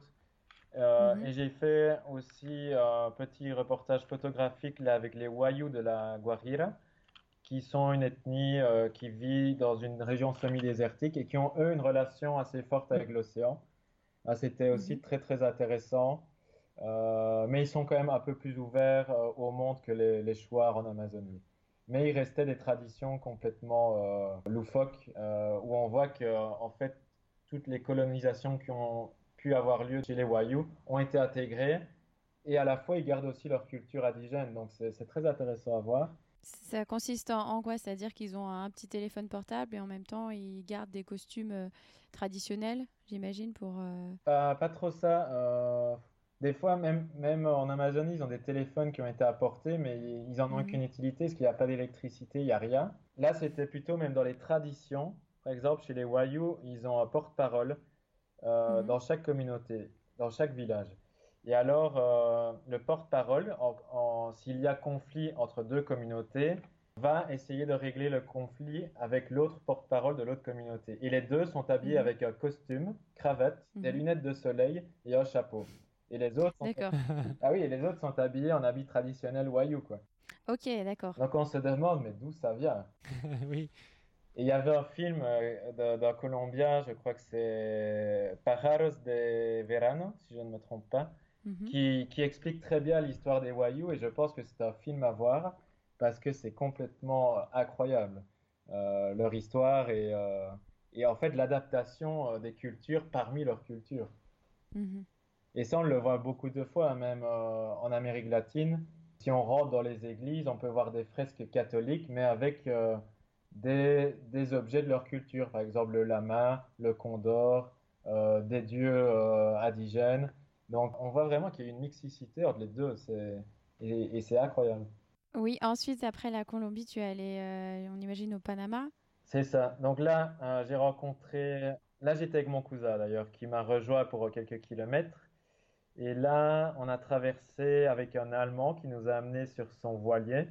Euh, mhm. Et j'ai fait aussi un petit reportage photographique là, avec les Wayuu de la Guajira, qui sont une ethnie euh, qui vit dans une région semi-désertique et qui ont, eux, une relation assez forte avec l'océan. Ah, c'était aussi mhm. très, très intéressant. Euh, mais ils sont quand même un peu plus ouverts au monde que les, les Chouars en Amazonie. Mais il restait des traditions complètement loufoques, où on voit que, en fait, toutes les colonisations qui ont pu avoir lieu chez les Wayuu ont été intégrés et à la fois ils gardent aussi leur culture indigène. Donc c'est très intéressant à voir. Ça consiste en, quoi? C'est-à-dire qu'ils ont un petit téléphone portable et en même temps ils gardent des costumes euh, traditionnels, j'imagine, pour... Euh, pas trop ça. Des fois, même, même en Amazonie, ils ont des téléphones qui ont été apportés, mais ils n'en ont mhm. aucune utilité parce qu'il n'y a pas d'électricité, il n'y a rien. Là, c'était plutôt même dans les traditions. Par exemple, chez les Wayuu, ils ont un porte-parole euh, mhm. dans chaque communauté, dans chaque village. Et alors, euh, le porte-parole, s'il y a conflit entre deux communautés, va essayer de régler le conflit avec l'autre porte-parole de l'autre communauté. Et les deux sont habillés mhm. avec un costume, cravate, des mhm. lunettes de soleil et un chapeau. Et les autres sont... ah oui, et les autres sont habillés en habit traditionnel wayuu, quoi. Ok, d'accord. Donc on se demande, mais d'où ça vient? Oui. Et il y avait un film euh, d'un Colombien, je crois que c'est Pajaros de Verano, si je ne me trompe pas, mhm. qui, qui, explique très bien l'histoire des Wayuu et je pense que c'est un film à voir parce que c'est complètement incroyable, euh, leur histoire et, euh, et en fait l'adaptation des cultures parmi leurs cultures. Mhm. Et ça, on le voit beaucoup de fois, même en Amérique latine. Si on rentre dans les églises, on peut voir des fresques catholiques, mais avec des, des, objets de leur culture, par exemple le lama, le condor, euh, des dieux euh, indigènes. Donc on voit vraiment qu'il y a une mixicité entre les deux, et, et c'est incroyable. Oui, ensuite, après la Colombie, tu es allé, euh, on imagine, au Panama C'est ça. Donc là, j'ai rencontré, là j'étais avec mon cousin d'ailleurs, qui m'a rejoint pour quelques kilomètres. Et là, on a traversé avec un Allemand qui nous a amenés sur son voilier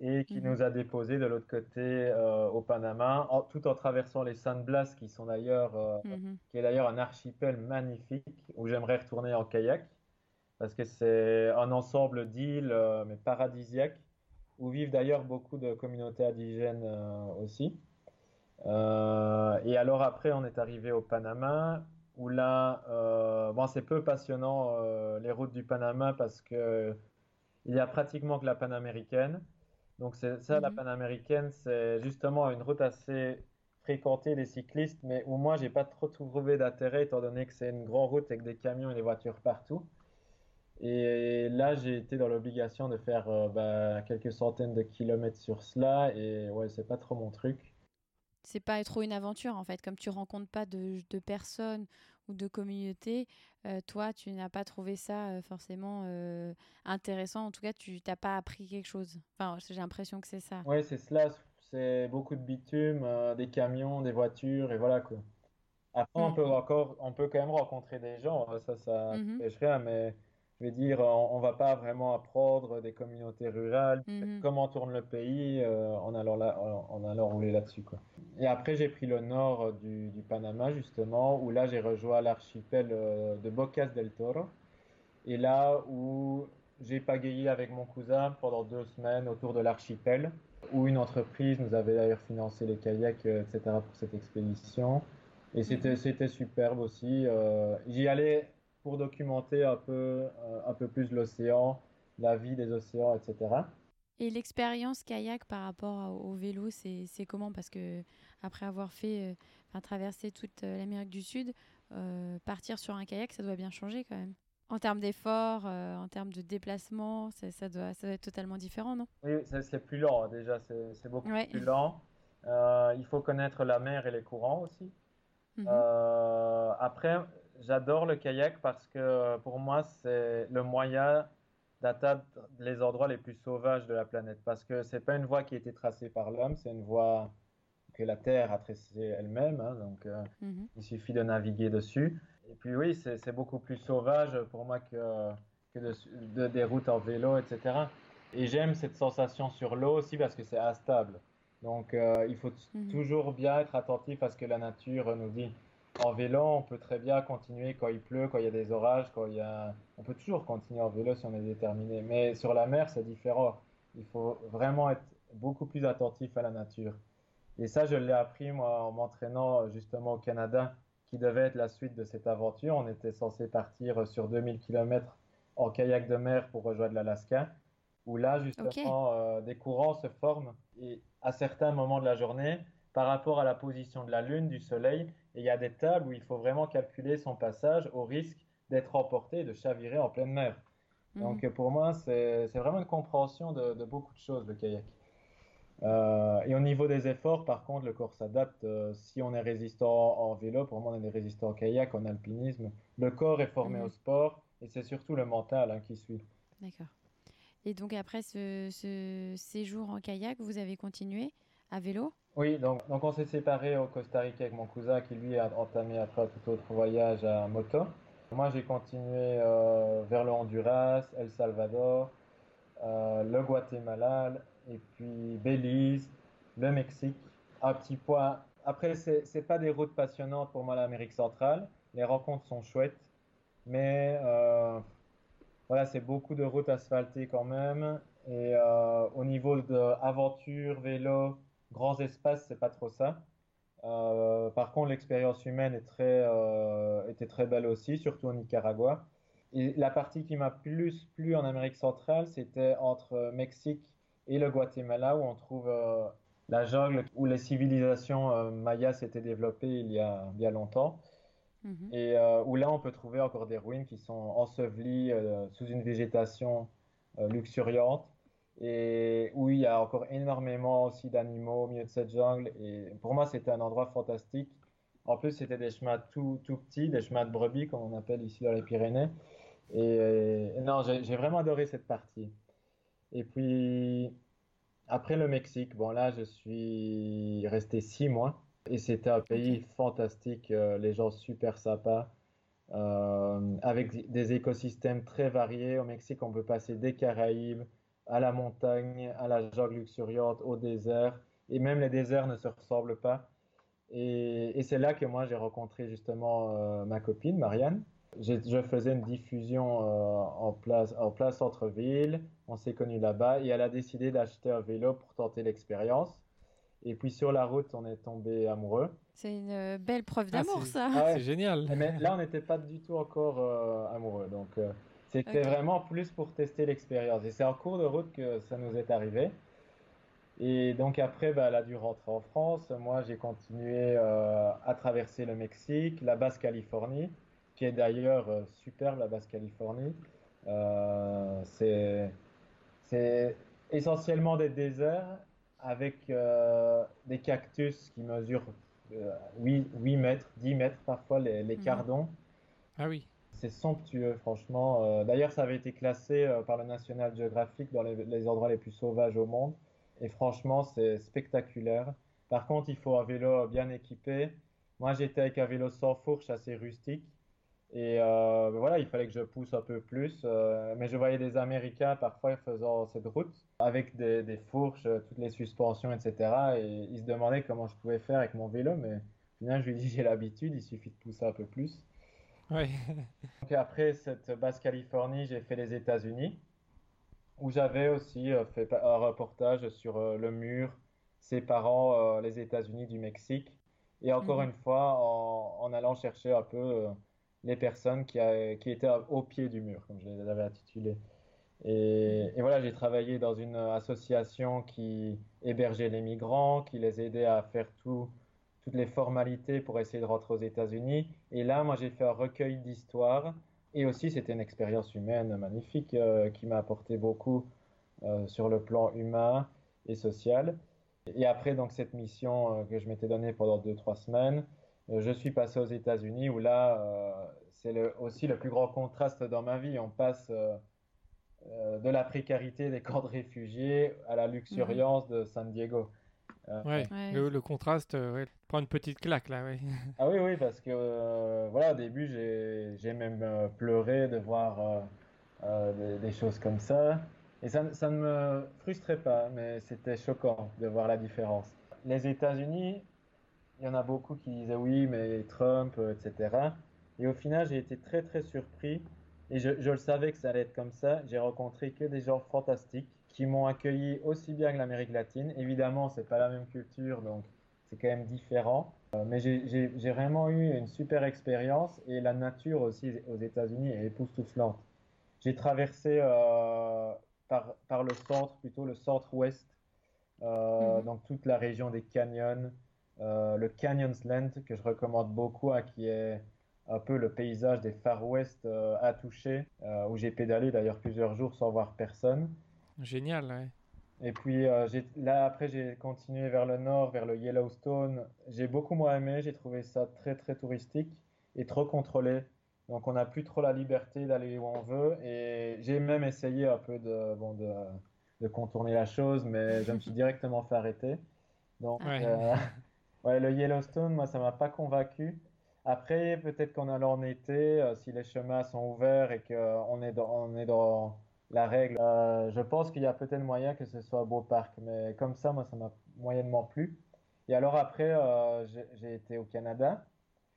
et qui mhm. nous a déposé de l'autre côté euh, au Panama, tout en traversant les San Blas, qui sont d'ailleurs, euh, mhm. qui est d'ailleurs un archipel magnifique où j'aimerais retourner en kayak parce que c'est un ensemble d'îles euh, mais paradisiaques où vivent d'ailleurs beaucoup de communautés indigènes aussi. et alors après, on est arrivé au Panama où là, bon, c'est peu passionnant les routes du Panama parce que il y a pratiquement que la panaméricaine. Donc c'est ça, la mhm. panaméricaine, c'est justement une route assez fréquentée des cyclistes, mais où moi, j'ai pas trop trouvé d'intérêt, étant donné que c'est une grande route avec des camions et des voitures partout. Et là, j'ai été dans l'obligation de faire euh, bah, quelques centaines de kilomètres sur cela, et ouais, c'est pas trop mon truc. C'est pas trop une aventure, en fait, comme tu rencontres pas de, de personnes de communauté, euh, toi, tu n'as pas trouvé ça euh, forcément euh, intéressant. En tout cas, tu n'as pas appris quelque chose. Enfin, j'ai l'impression que c'est ça. Oui, c'est cela. C'est beaucoup de bitume, des camions, des voitures, et voilà quoi. Après, on peut encore, on peut quand même rencontrer des gens. Ça, ça mm-hmm. rien, mais je veux dire, on, ne va pas vraiment apprendre des communautés rurales, mm-hmm. comment tourne le pays euh, en, allant là, en, allant rouler là-dessus. Quoi. Et après, j'ai pris le nord du, du, Panama, justement, où là, j'ai rejoint l'archipel euh, de Bocas del Toro. Et là où j'ai pagayé avec mon cousin pendant deux semaines autour de l'archipel, où une entreprise nous avait d'ailleurs financé les kayaks, euh, etc., pour cette expédition. Et c'était, c'était superbe aussi. J'y allais pour documenter un peu, euh, un peu plus l'océan, la vie des océans, etc. Et l'expérience kayak par rapport au vélo, c'est comment? Parce que après avoir fait, euh, traverser toute euh, l'Amérique du Sud, partir sur un kayak, ça doit bien changer quand même. En termes d'effort, en termes de déplacement, ça doit, ça doit être totalement différent, non? Oui, c'est plus lent déjà, c'est beaucoup plus lent. il faut connaître la mer et les courants aussi. Mhm. après, j'adore le kayak parce que pour moi, c'est le moyen d'atteindre les endroits les plus sauvages de la planète. Parce que c'est pas une voie qui a été tracée par l'homme, c'est une voie que la Terre a tracée elle-même. Hein, donc, euh, mhm. il suffit de naviguer dessus. Et puis oui, c'est beaucoup plus sauvage pour moi que, que de, des routes en vélo, etc. Et j'aime cette sensation sur l'eau aussi parce que c'est instable. Donc, euh, il faut Mhm. toujours bien être attentif à ce que la nature nous dit. En vélo, on peut très bien continuer quand il pleut, quand il y a des orages, quand il y a... On peut toujours continuer en vélo si on est déterminé. Mais sur la mer, c'est différent. Il faut vraiment être beaucoup plus attentif à la nature. Et ça, je l'ai appris, moi, en m'entraînant justement au Canada, qui devait être la suite de cette aventure. On était censé partir sur 2000 km en kayak de mer pour rejoindre l'Alaska, où là, justement, euh, des courants se forment et à certains moments de la journée, par rapport à la position de la Lune, du Soleil, et il y a des tables où il faut vraiment calculer son passage au risque d'être emporté et de chavirer en pleine mer. Mhm. Donc pour moi, c'est vraiment une compréhension de, de beaucoup de choses, le kayak. Euh, et au niveau des efforts, par contre, le corps s'adapte. Euh, si on est résistant en vélo, pour moi, on est résistant en kayak, en alpinisme. Le corps est formé Mhm. au sport et c'est surtout le mental hein, qui suit. D'accord. Et donc après ce, ce séjour en kayak, vous avez continué à vélo? Oui, donc, donc on s'est séparés au Costa Rica avec mon cousin qui lui a entamé après tout autre voyage à moto. Moi j'ai continué euh, vers le Honduras, El Salvador, euh, le Guatemala et puis Belize, le Mexique. Un petit point. Après, c'est pas des routes passionnantes pour moi l'Amérique centrale. Les rencontres sont chouettes, mais euh, voilà, c'est beaucoup de routes asphaltées quand même. Et au niveau de aventure, vélo, grands espaces, c'est pas trop ça. Euh, par contre, l'expérience humaine est très, euh, était très belle aussi, surtout au Nicaragua. Et la partie qui m'a plus plu en Amérique centrale, c'était entre Mexique et le Guatemala, où on trouve euh, la jungle, où les civilisations mayas s'étaient développées il y a, a longtemps. Mhm. Et où là, on peut trouver encore des ruines qui sont ensevelies sous une végétation luxuriante et où il y a encore énormément aussi d'animaux au milieu de cette jungle. Et pour moi, c'était un endroit fantastique. En plus, c'était des chemins tout, tout petits, des chemins de brebis, comme on appelle ici dans les Pyrénées. Et, et non, j'ai j'ai vraiment adoré cette partie. Et puis, après le Mexique, bon là, je suis resté six mois. Et c'était un pays fantastique, euh, les gens super sympas, euh, avec des écosystèmes très variés. Au Mexique, on peut passer des Caraïbes à la montagne, à la jungle luxuriante, au désert. Et même les déserts ne se ressemblent pas. Et, et c'est là que moi, j'ai rencontré justement euh, ma copine, Marianne. Je faisais une diffusion euh, en place, en place centre-ville. On s'est connus là-bas et elle a décidé d'acheter un vélo pour tenter l'expérience. Et puis sur la route, on est tombé amoureux. C'est une euh, belle preuve Ah, d'amour, ça. Ah ouais. C'est génial. Mais là, on n'était pas du tout encore euh, amoureux. Donc, euh, c'était vraiment plus pour tester l'expérience. Et c'est en cours de route que ça nous est arrivé. Et donc, après, bah, elle a dû rentrer en France. Moi, j'ai continué euh, à traverser le Mexique, la Basse-Californie, qui est d'ailleurs euh, superbe, la Basse-Californie. Euh, c'est, essentiellement des déserts avec des cactus qui mesurent euh, 8, 8 mètres, 10 mètres parfois, les, les Mhm. cardons. Ah oui. C'est somptueux, franchement. Euh, D'ailleurs, ça avait été classé euh, par le National Geographic dans les, endroits les plus sauvages au monde. Et franchement, c'est spectaculaire. Par contre, il faut un vélo bien équipé. Moi, j'étais avec un vélo sans fourche, assez rustique. Et euh, voilà, il fallait que je pousse un peu plus. mais je voyais des Américains parfois faisant cette route avec des, des fourches, toutes les suspensions, etc. Et ils se demandaient comment je pouvais faire avec mon vélo. Mais au final, je lui dis j'ai l'habitude, il suffit de pousser un peu plus. Donc après cette Basse-Californie, j'ai fait les États-Unis, où j'avais aussi euh, fait un reportage sur euh, le mur séparant euh, les États-Unis du Mexique. Et encore Mhm. une fois, en, en allant chercher un peu les personnes qui, a- qui étaient au pied du mur, comme je les avais intitulées. Et, et voilà, j'ai travaillé dans une association qui hébergeait les migrants, qui les aidait à faire tout, toutes les formalités pour essayer de rentrer aux États-Unis. Et là, moi, j'ai fait un recueil d'histoires. Et aussi, c'était une expérience humaine magnifique euh, qui m'a apporté beaucoup euh, sur le plan humain et social. Et après, donc, cette mission euh, que je m'étais donnée pendant deux, trois semaines, je suis passé aux États-Unis où là, c'est le- aussi le plus grand contraste dans ma vie. On passe de la précarité des camps de réfugiés à la luxuriance de San Diego. Euh, Ouais. Ouais. Le, le contraste, euh, ouais. prend une petite claque là, ouais. Ah oui, oui, parce que euh, voilà, au début, j'ai, j'ai même euh, pleuré de voir euh, euh, des, des choses comme ça. Et ça, ça ne me frustrait pas, mais c'était choquant de voir la différence. Les États-Unis, il y en a beaucoup qui disaient oui, mais Trump, etc. Et au final, j'ai été très très surpris. Et je, je le savais que ça allait être comme ça. J'ai rencontré que des gens fantastiques qui m'ont accueilli aussi bien que l'Amérique latine. Évidemment, c'est pas la même culture, donc c'est quand même différent. Euh, mais j'ai vraiment eu une super expérience et la nature aussi aux États-Unis est époustouflante. J'ai traversé euh, par, par, le centre, plutôt le centre-ouest, euh, -hmm. donc toute la région des canyons, euh, le Canyons Land que je recommande beaucoup, hein, qui est un peu le paysage des Far West à toucher, où j'ai pédalé d'ailleurs plusieurs jours sans voir personne. Génial, ouais. Et puis euh, là, après, j'ai continué vers le nord, vers le Yellowstone. J'ai beaucoup moins aimé, j'ai trouvé ça très, très touristique et trop contrôlé. Donc, on n'a plus trop la liberté d'aller où on veut. Et j'ai même essayé un peu de, bon, de, de, contourner la chose, mais je me suis directement fait arrêter. Donc, ouais. Euh, ouais, le Yellowstone, moi, ça m'a pas convaincu. Après, peut-être qu'en allant en été, euh, si les chemins sont ouverts et qu'on est dans, on est dans la règle. Euh, je pense qu'il y a peut-être moyen que ce soit beau parc, mais comme ça, moi, ça m'a moyennement plu. Et alors après, euh, j'ai été au Canada,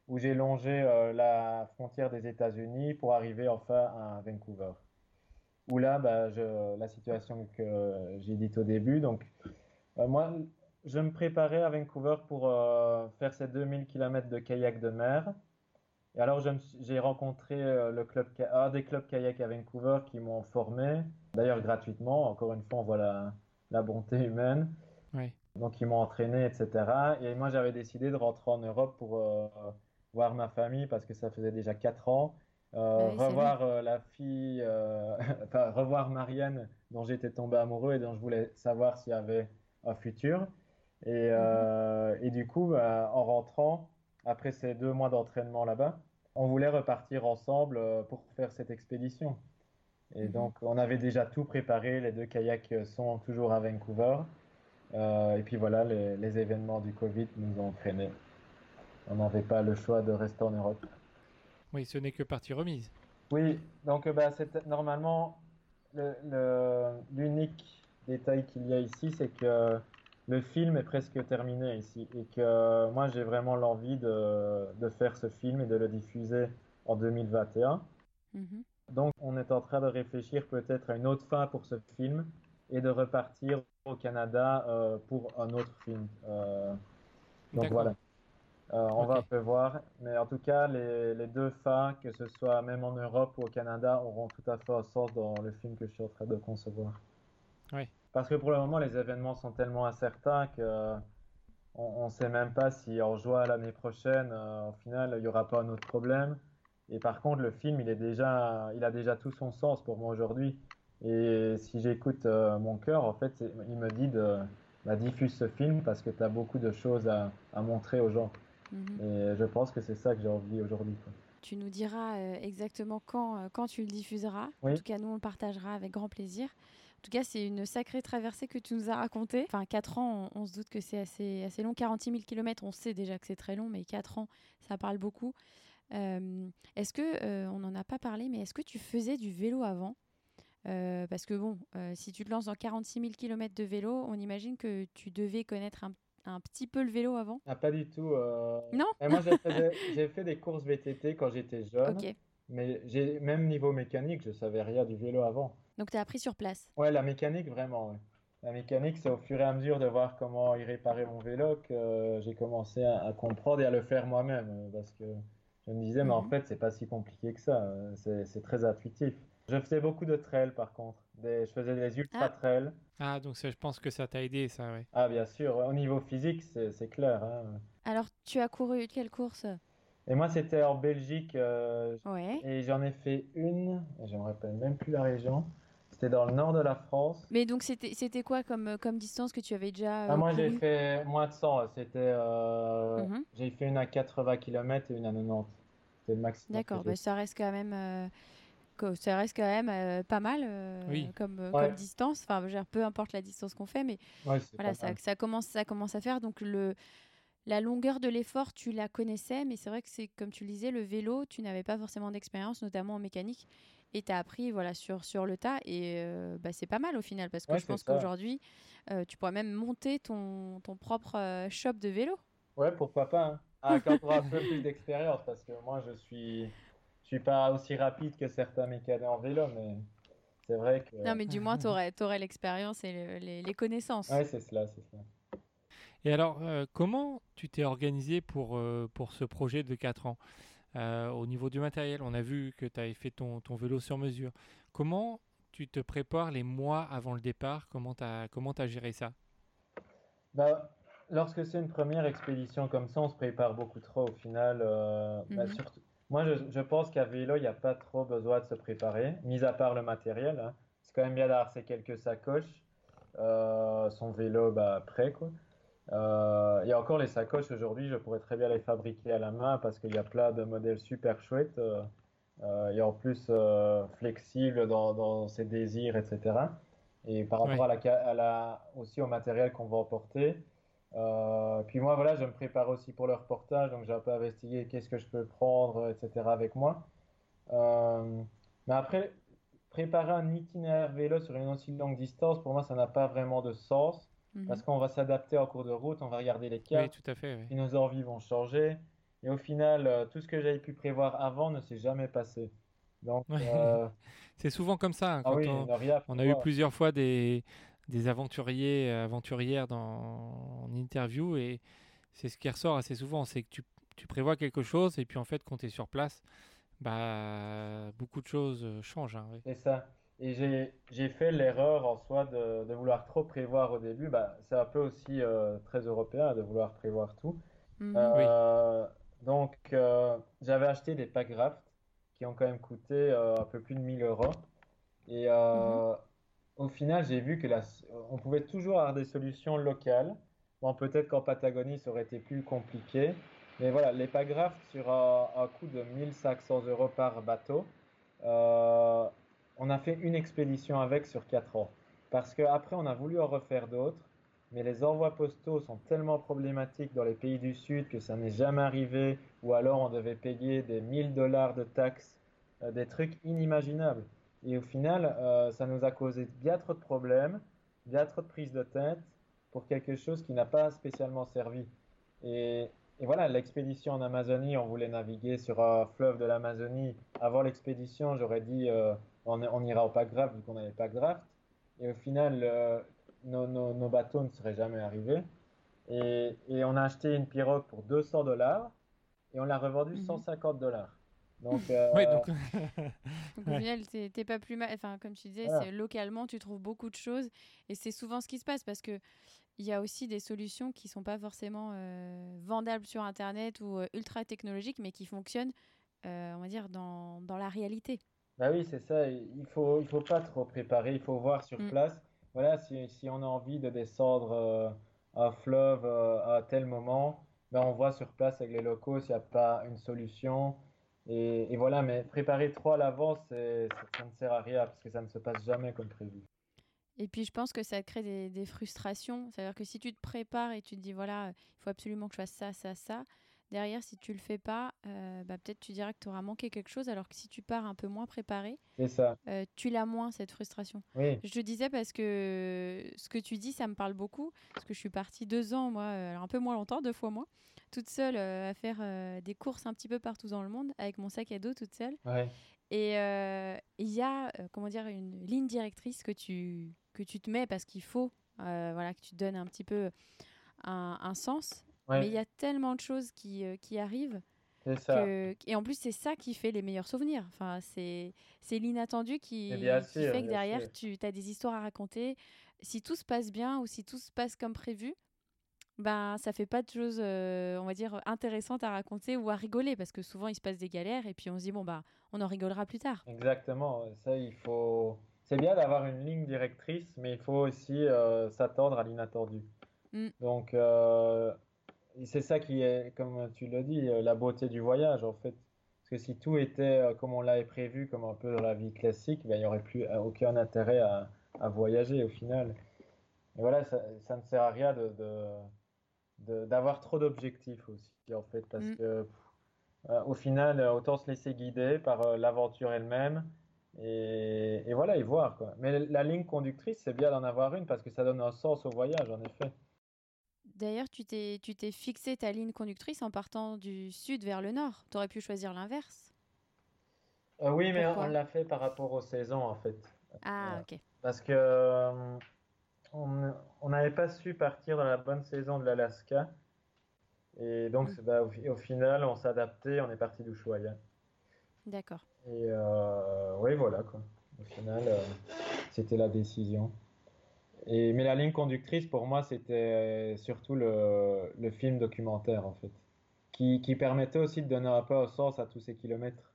où j'ai longé euh, la frontière des États-Unis pour arriver enfin à Vancouver. Où là, bah, je, la situation que j'ai dite au début, donc moi, je me préparais à Vancouver pour faire ces 2000 km de kayak de mer. Et alors, j'ai rencontré le club, un des clubs kayak à Vancouver qui m'ont formé, d'ailleurs gratuitement. Encore une fois, on voit la, la bonté humaine. Oui. Donc, ils m'ont entraîné, etc. Et moi, j'avais décidé de rentrer en Europe pour euh, voir ma famille parce que ça faisait déjà 4 ans. Euh, oui, revoir euh, la fille, enfin, revoir Marianne, dont j'étais tombé amoureux et dont je voulais savoir s'il y avait un futur. Et, mm -hmm. et du coup, bah, en rentrant, après ces deux mois d'entraînement là-bas, on voulait repartir ensemble pour faire cette expédition. Et donc, on avait déjà tout préparé. Les deux kayaks sont toujours à Vancouver. Euh, et puis voilà, les, les, événements du Covid nous ont entraînés. On n'avait pas le choix de rester en Europe. Oui, ce n'est que partie remise. Oui, donc bah, normalement, l'unique détail qu'il y a ici, c'est que le film est presque terminé ici et que moi j'ai vraiment l'envie de, de, faire ce film et de le diffuser en 2021. Mm -hmm. Donc on est en train de réfléchir peut-être à une autre fin pour ce film et de repartir au Canada euh, pour un autre film. Euh, donc voilà. Euh, on okay. va un peu voir. Mais en tout cas, les, les, deux fins, que ce soit même en Europe ou au Canada, auront tout à fait un sens dans le film que je suis en train de concevoir. Oui. Parce que pour le moment, les événements sont tellement incertains que on ne sait même pas si en juin l'année prochaine, euh, au final, il n'y aura pas un autre problème. Et par contre, le film, il, est déjà, il a déjà tout son sens pour moi aujourd'hui. Et si j'écoute euh, mon cœur, en fait, il me dit de bah, diffuse ce film parce que tu as beaucoup de choses à, à montrer aux gens. Mm -hmm. Et je pense que c'est ça que j'ai envie aujourd'hui. Tu nous diras euh, exactement quand, euh, quand tu le diffuseras. Oui. En tout cas, nous, on le partagera avec grand plaisir. En tout cas, c'est une sacrée traversée que tu nous as racontée. Enfin, 4 ans, on, on se doute que c'est assez, assez long. 46 000 km, on sait déjà que c'est très long, mais 4 ans, ça parle beaucoup. Euh, est-ce que, euh, on n'en a pas parlé, mais est-ce que tu faisais du vélo avant? Euh, Parce que bon, si tu te lances dans 46 000 km de vélo, on imagine que tu devais connaître un, un petit peu le vélo avant ah, Pas du tout. Non? Et Moi, j'ai fait, des, fait, des courses VTT quand j'étais jeune. Ok. Mais j'ai même niveau mécanique, je savais rien du vélo avant. Donc tu as appris sur place Ouais, la mécanique vraiment. Ouais. La mécanique, c'est au fur et à mesure de voir comment y réparer mon vélo que j'ai commencé à, à, comprendre et à le faire moi-même. Parce que je me disais, mais mm -hmm. en fait, c'est pas si compliqué que ça. C'est très intuitif. Je faisais beaucoup de trails par contre. Des, je faisais des ultra trails. Ah, donc je pense que ça t'a aidé, ça, ouais. Ah, bien sûr. Au niveau physique, c'est clair. Hein. Alors, tu as couru quelle course? Et moi, c'était en Belgique. Euh, ouais. Et j'en ai fait une, je me rappelle même plus la région. C'était dans le nord de la France. Mais donc, c'était quoi comme, comme distance que tu avais déjà euh, ah, Moi, j'ai fait moins de 100. C'était, euh, mm -hmm. J'ai fait une à 80 km et une à 90. C'était le maximum. D'accord, bah, ça reste quand même. ça reste quand même pas mal oui. comme, ouais. comme distance. Enfin, dire, peu importe la distance qu'on fait, mais ouais, voilà, ça, ça, commence, ça commence à faire. Donc, le, la longueur de l'effort, tu la connaissais, mais c'est vrai que c'est comme tu le disais, le vélo, tu n'avais pas forcément d'expérience, notamment en mécanique. Et tu as appris voilà, sur, sur le tas. Et euh, bah, c'est pas mal au final, parce que Ouais, je pense qu'aujourd'hui, euh, tu pourrais même monter ton, ton propre euh, shop de vélo. Ouais, pourquoi pas. hein. Ah, quand on aura un peu plus d'expérience, parce que moi, je suis, je suis pas aussi rapide que certains mécaniciens en vélo, mais c'est vrai que. Non, mais du moins, tu aurais, l'expérience et le- les, les connaissances. Ouais, c'est cela, c'est cela. Et alors, euh, comment tu t'es organisé pour, euh, pour ce projet de 4 ans? Euh, Au niveau du matériel, on a vu que tu avais fait ton, ton vélo sur mesure. Comment tu te prépares les mois avant le départ? Comment tu as, comment t'as géré ça? Bah, lorsque c'est une première expédition comme ça, on se prépare beaucoup trop au final. euh, bah, Mhm. surtout, moi, je, je pense qu'à vélo, il n'y a pas trop besoin de se préparer, mis à part le matériel. hein. C'est quand même bien d'avoir ses quelques sacoches, euh, son vélo bah, prêt, quoi. Euh, et encore, les sacoches aujourd'hui, je pourrais très bien les fabriquer à la main parce qu'il y a plein de modèles super chouettes euh, euh, et en plus euh, flexibles dans, dans ses désirs, etc. Et par rapport la, à la, aussi au matériel qu'on va emporter. Euh, puis moi, voilà, je me prépare aussi pour le reportage, donc j'ai un peu investigué qu'est-ce que je peux prendre, etc. avec moi. Euh, mais après, préparer un itinéraire vélo sur une aussi longue distance, pour moi, ça n'a pas vraiment de sens. Mhm. Parce qu'on va s'adapter en cours de route, on va regarder les Oui, cartes, tout à fait. oui. puis nos envies vont changer. Et au final, euh, tout ce que j'avais pu prévoir avant ne s'est jamais passé. Donc, Ouais. euh, C'est souvent comme ça. hein, ah quand oui, on, a eu plusieurs fois des, des aventuriers, euh, aventurières dans, en interview et c'est ce qui ressort assez souvent. C'est que tu, tu prévois quelque chose et puis en fait, quand tu es sur place, bah, beaucoup de choses changent. hein, oui. C'est ça. Et j'ai, j'ai fait l'erreur en soi de, de vouloir trop prévoir au début. Bah, c'est un peu aussi euh, très européen de vouloir prévoir tout. Mhm. Euh, Donc, euh, j'avais acheté des packs raft qui ont quand même coûté euh, un peu plus de 1000 euros. Et euh, au final, j'ai vu que la, on pouvait toujours avoir des solutions locales. Bon, peut-être qu'en Patagonie, ça aurait été plus compliqué. Mais voilà, les packs raft sur un, un coût de 1500 euros par bateau. On a fait une expédition avec sur 4 ans. Parce qu'après, on a voulu en refaire d'autres. Mais les envois postaux sont tellement problématiques dans les pays du Sud que ça n'est jamais arrivé. Ou alors on devait payer des 1000 dollars de taxes, euh, des trucs inimaginables. Et au final, euh, ça nous a causé bien trop de problèmes, bien trop de prises de tête pour quelque chose qui n'a pas spécialement servi. Et, et voilà, l'expédition en Amazonie, on voulait naviguer sur un fleuve de l'Amazonie. Avant l'expédition, j'aurais dit euh, on, on ira au pack draft vu qu'on n'avait pas de draft. Et au final, euh, nos, nos- nos bateaux ne seraient jamais arrivés. Et, et on a acheté une pirogue pour 200 dollars et on l'a revendue Mhm. 150 dollars. Donc, euh, donc, Donc au final, t'es pas plus mal. Enfin, comme tu disais, Voilà. c'est localement, tu trouves beaucoup de choses. Et c'est souvent ce qui se passe parce que il y a aussi des solutions qui sont pas forcément euh, vendables sur Internet ou euh, ultra technologiques, mais qui fonctionnent, euh, on va dire, dans, dans la réalité. Bah oui, c'est ça. Il faut, il faut pas trop préparer. Il faut voir sur Mm. place. Voilà, si, si on a envie de descendre euh, un fleuve euh, à tel moment, ben on voit sur place avec les locaux s'il n'y a pas une solution. Et, et voilà, mais préparer trop à l'avance, ça, ça ne sert à rien parce que ça ne se passe jamais comme prévu. Et puis je pense que ça crée des, des frustrations. C'est-à-dire que si tu te prépares et tu te dis voilà, il faut absolument que je fasse ça, ça, ça, derrière, si tu le fais pas, euh, bah, peut-être tu diras que tu auras manqué quelque chose, alors que si tu pars un peu moins préparé, ça. euh, tu l'as moins cette frustration. Oui, Je te disais parce que ce que tu dis, ça me parle beaucoup. Parce que je suis partie deux ans, moi, euh, alors un peu moins longtemps, deux fois moins, toute seule euh, à faire des courses un petit peu partout dans le monde, avec mon sac à dos toute seule. ouais. Et il y a, comment dire, une ligne directrice que tu, que tu te mets parce qu'il faut, voilà, que tu te donnes un petit peu un, un sens. Ouais, Mais il y a tellement de choses qui, euh, qui arrivent. ça. Que, et en plus, c'est ça qui fait les meilleurs souvenirs. Enfin, c'est l'inattendu qui, sûr, fait que derrière, sûr. tu as des histoires à raconter. Si tout se passe bien ou si tout se passe comme prévu, ben, ça fait pas de choses, euh, on va dire, intéressantes à raconter ou à rigoler. Parce que souvent, il se passe des galères et puis on se dit, bon, bah, on en rigolera plus tard. Exactement. Ça, il faut. C'est bien d'avoir une ligne directrice, mais il faut aussi euh, s'attendre à l'inattendu. Mm. Donc, euh, et c'est ça qui est, comme tu l'as dit, euh, la beauté du voyage, en fait. Parce que si tout était euh, comme on l'avait prévu, comme un peu dans la vie classique, ben, il n'y aurait plus euh, aucun intérêt à, à voyager au final. Et voilà, ça, ça ne sert à rien de, d'avoir trop d'objectifs aussi, en fait, parce Mm. que pff, au final, autant se laisser guider par l'aventure elle-même. et, et voilà, et voir. Quoi. Mais la ligne conductrice, c'est bien d'en avoir une parce que ça donne un sens au voyage, en effet. D'ailleurs, tu t'es, tu t'es fixé ta ligne conductrice en partant du sud vers le nord. Tu aurais pu choisir l'inverse. Euh, oui, mais on, Pourquoi? on l'a fait par rapport aux saisons, en fait. Ah, Euh, ok. Parce que euh, on n'avait pas su partir dans la bonne saison de l'Alaska. Et donc, Mm. bah, au, fi- au final, on s'est adapté, on est parti d'Ushuaia. D'accord. Et euh, oui, voilà, quoi. Au final, c'était la décision. Et, mais la ligne conductrice, pour moi, c'était surtout le, le film documentaire, en fait, qui, qui permettait aussi de donner un peu un sens à tous ces kilomètres.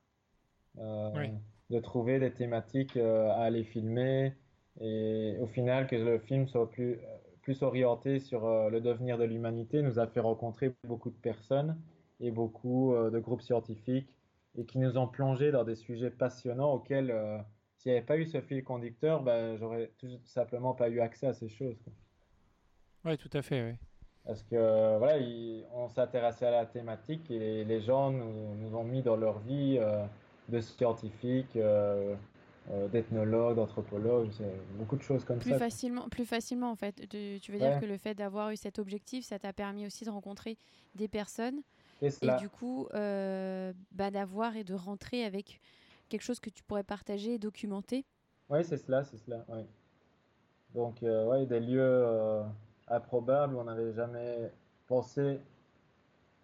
Euh, Oui. de trouver des thématiques euh, à aller filmer et au final que le film soit plus, euh, plus orienté sur euh, le devenir de l'humanité nous a fait rencontrer beaucoup de personnes et beaucoup euh, de groupes scientifiques et qui nous ont plongé dans des sujets passionnants auxquels euh, s'il n'y avait pas eu ce fil conducteur, ben, j'aurais tout simplement pas eu accès à ces choses. Oui, tout à fait. ouais. Parce que voilà, il- on s'intéressait à la thématique et les gens nous, nous ont mis dans leur vie euh, de scientifiques, euh, euh, d'ethnologues, d'anthropologues, beaucoup de choses comme Plus ça. facilement, plus facilement en fait. Tu, tu veux Ouais. dire que le fait d'avoir eu cet objectif, ça t'a permis aussi de rencontrer des personnes Et du coup euh, bah, d'avoir et de rentrer avec quelque chose que tu pourrais partager et documenter. oui, c'est cela, c'est cela. ouais. Donc, euh, ouais, des lieux euh, improbables où on n'avait jamais pensé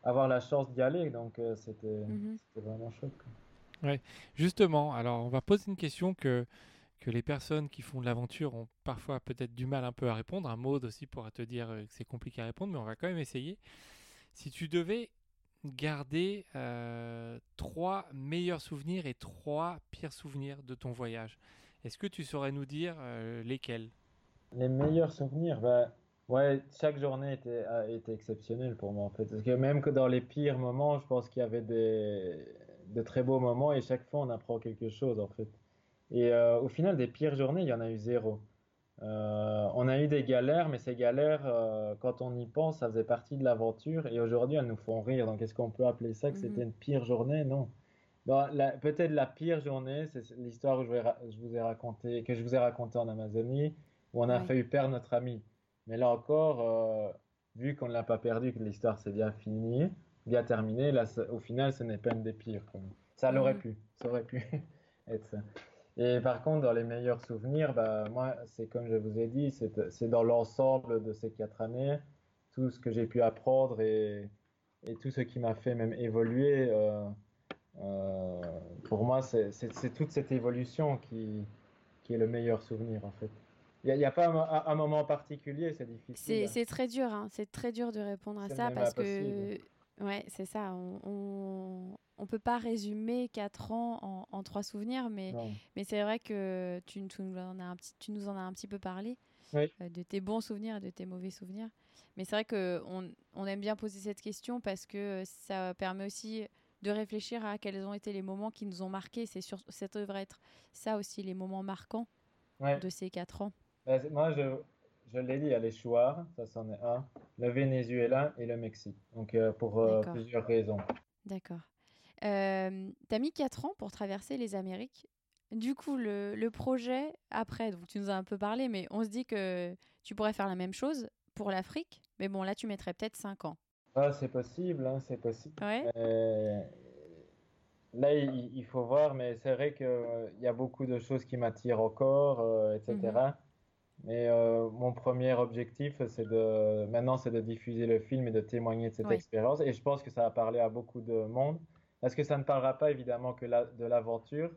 avoir la chance d'y aller, donc euh, c'était Mhm. c'était vraiment chouette. quoi. Justement, alors on va poser une question que, que les personnes qui font de l'aventure ont parfois peut-être du mal un peu à répondre. Un mot aussi pourra te dire euh, que c'est compliqué à répondre, mais on va quand même essayer. Si tu devais garder euh, trois meilleurs souvenirs et trois pires souvenirs de ton voyage, est-ce que tu saurais nous dire euh, lesquels? Les meilleurs souvenirs, bah, ouais, chaque journée était, a été exceptionnelle pour moi en fait. Parce que même que dans les pires moments, je pense qu'il y avait des, de très beaux moments et chaque fois on apprend quelque chose en fait. Et euh, au final, des pires journées, il y en a eu zéro. Euh, on a eu des galères, mais ces galères, euh, quand on y pense, ça faisait partie de l'aventure et aujourd'hui elles nous font rire. Donc est-ce qu'on peut appeler ça que Mhm. c'était une pire journée? Non. Peut-être la pire journée, c'est l'histoire que je, vous ai raconté, que je vous ai raconté en Amazonie, où on a Ouais. failli perdre notre ami. Mais là encore, euh, vu qu'on ne l'a pas perdu, que l'histoire s'est bien finie, bien terminée, là, au final, ce n'est pas une des pires. Ça l'aurait Mhm. pu, ça aurait pu être ça. Et par contre, dans les meilleurs souvenirs, bah, moi, c'est comme je vous ai dit, c'est dans l'ensemble de ces quatre années, tout ce que j'ai pu apprendre et, et tout ce qui m'a fait même évoluer. euh, euh, pour moi, c'est toute cette évolution qui, qui est le meilleur souvenir, en fait. Il n'y a, pas un, mo- un- un moment particulier, c'est difficile. C'est très dur, hein. c'est très dur de répondre à ça parce que ouais, c'est ça. On, on on peut pas résumer quatre ans en, en trois souvenirs, mais Non. mais c'est vrai que tu, nous- tu nous en as un petit, tu nous en as un petit peu parlé Oui. euh, de tes bons souvenirs et de tes mauvais souvenirs. Mais c'est vrai que on, aime bien poser cette question parce que ça permet aussi de réfléchir à quels ont été les moments qui nous ont marqués. C'est sur, ça devrait être ça aussi les moments marquants Ouais. de ces quatre ans. Bah, moi, je, je l'ai dit, il y a les Chouars, ça c'en est un, le Venezuela et le Mexique. Donc, euh, pour euh, plusieurs raisons. D'accord. Euh, T'as mis 4 ans pour traverser les Amériques. Du coup, le, le projet, après, donc tu nous as un peu parlé, mais on se dit que tu pourrais faire la même chose pour l'Afrique. Mais bon, là, tu mettrais peut-être 5 ans. Ah, c'est possible, hein, c'est possible. Ouais. Euh, là, il, il faut voir, mais c'est vrai qu'il y a beaucoup de choses qui m'attirent encore, euh, etc. Mhm. Mais euh, mon premier objectif, c'est de, maintenant, c'est de diffuser le film et de témoigner de cette Oui. expérience. Et je pense que ça va parler à beaucoup de monde. Parce que ça ne parlera pas évidemment que de l'aventure.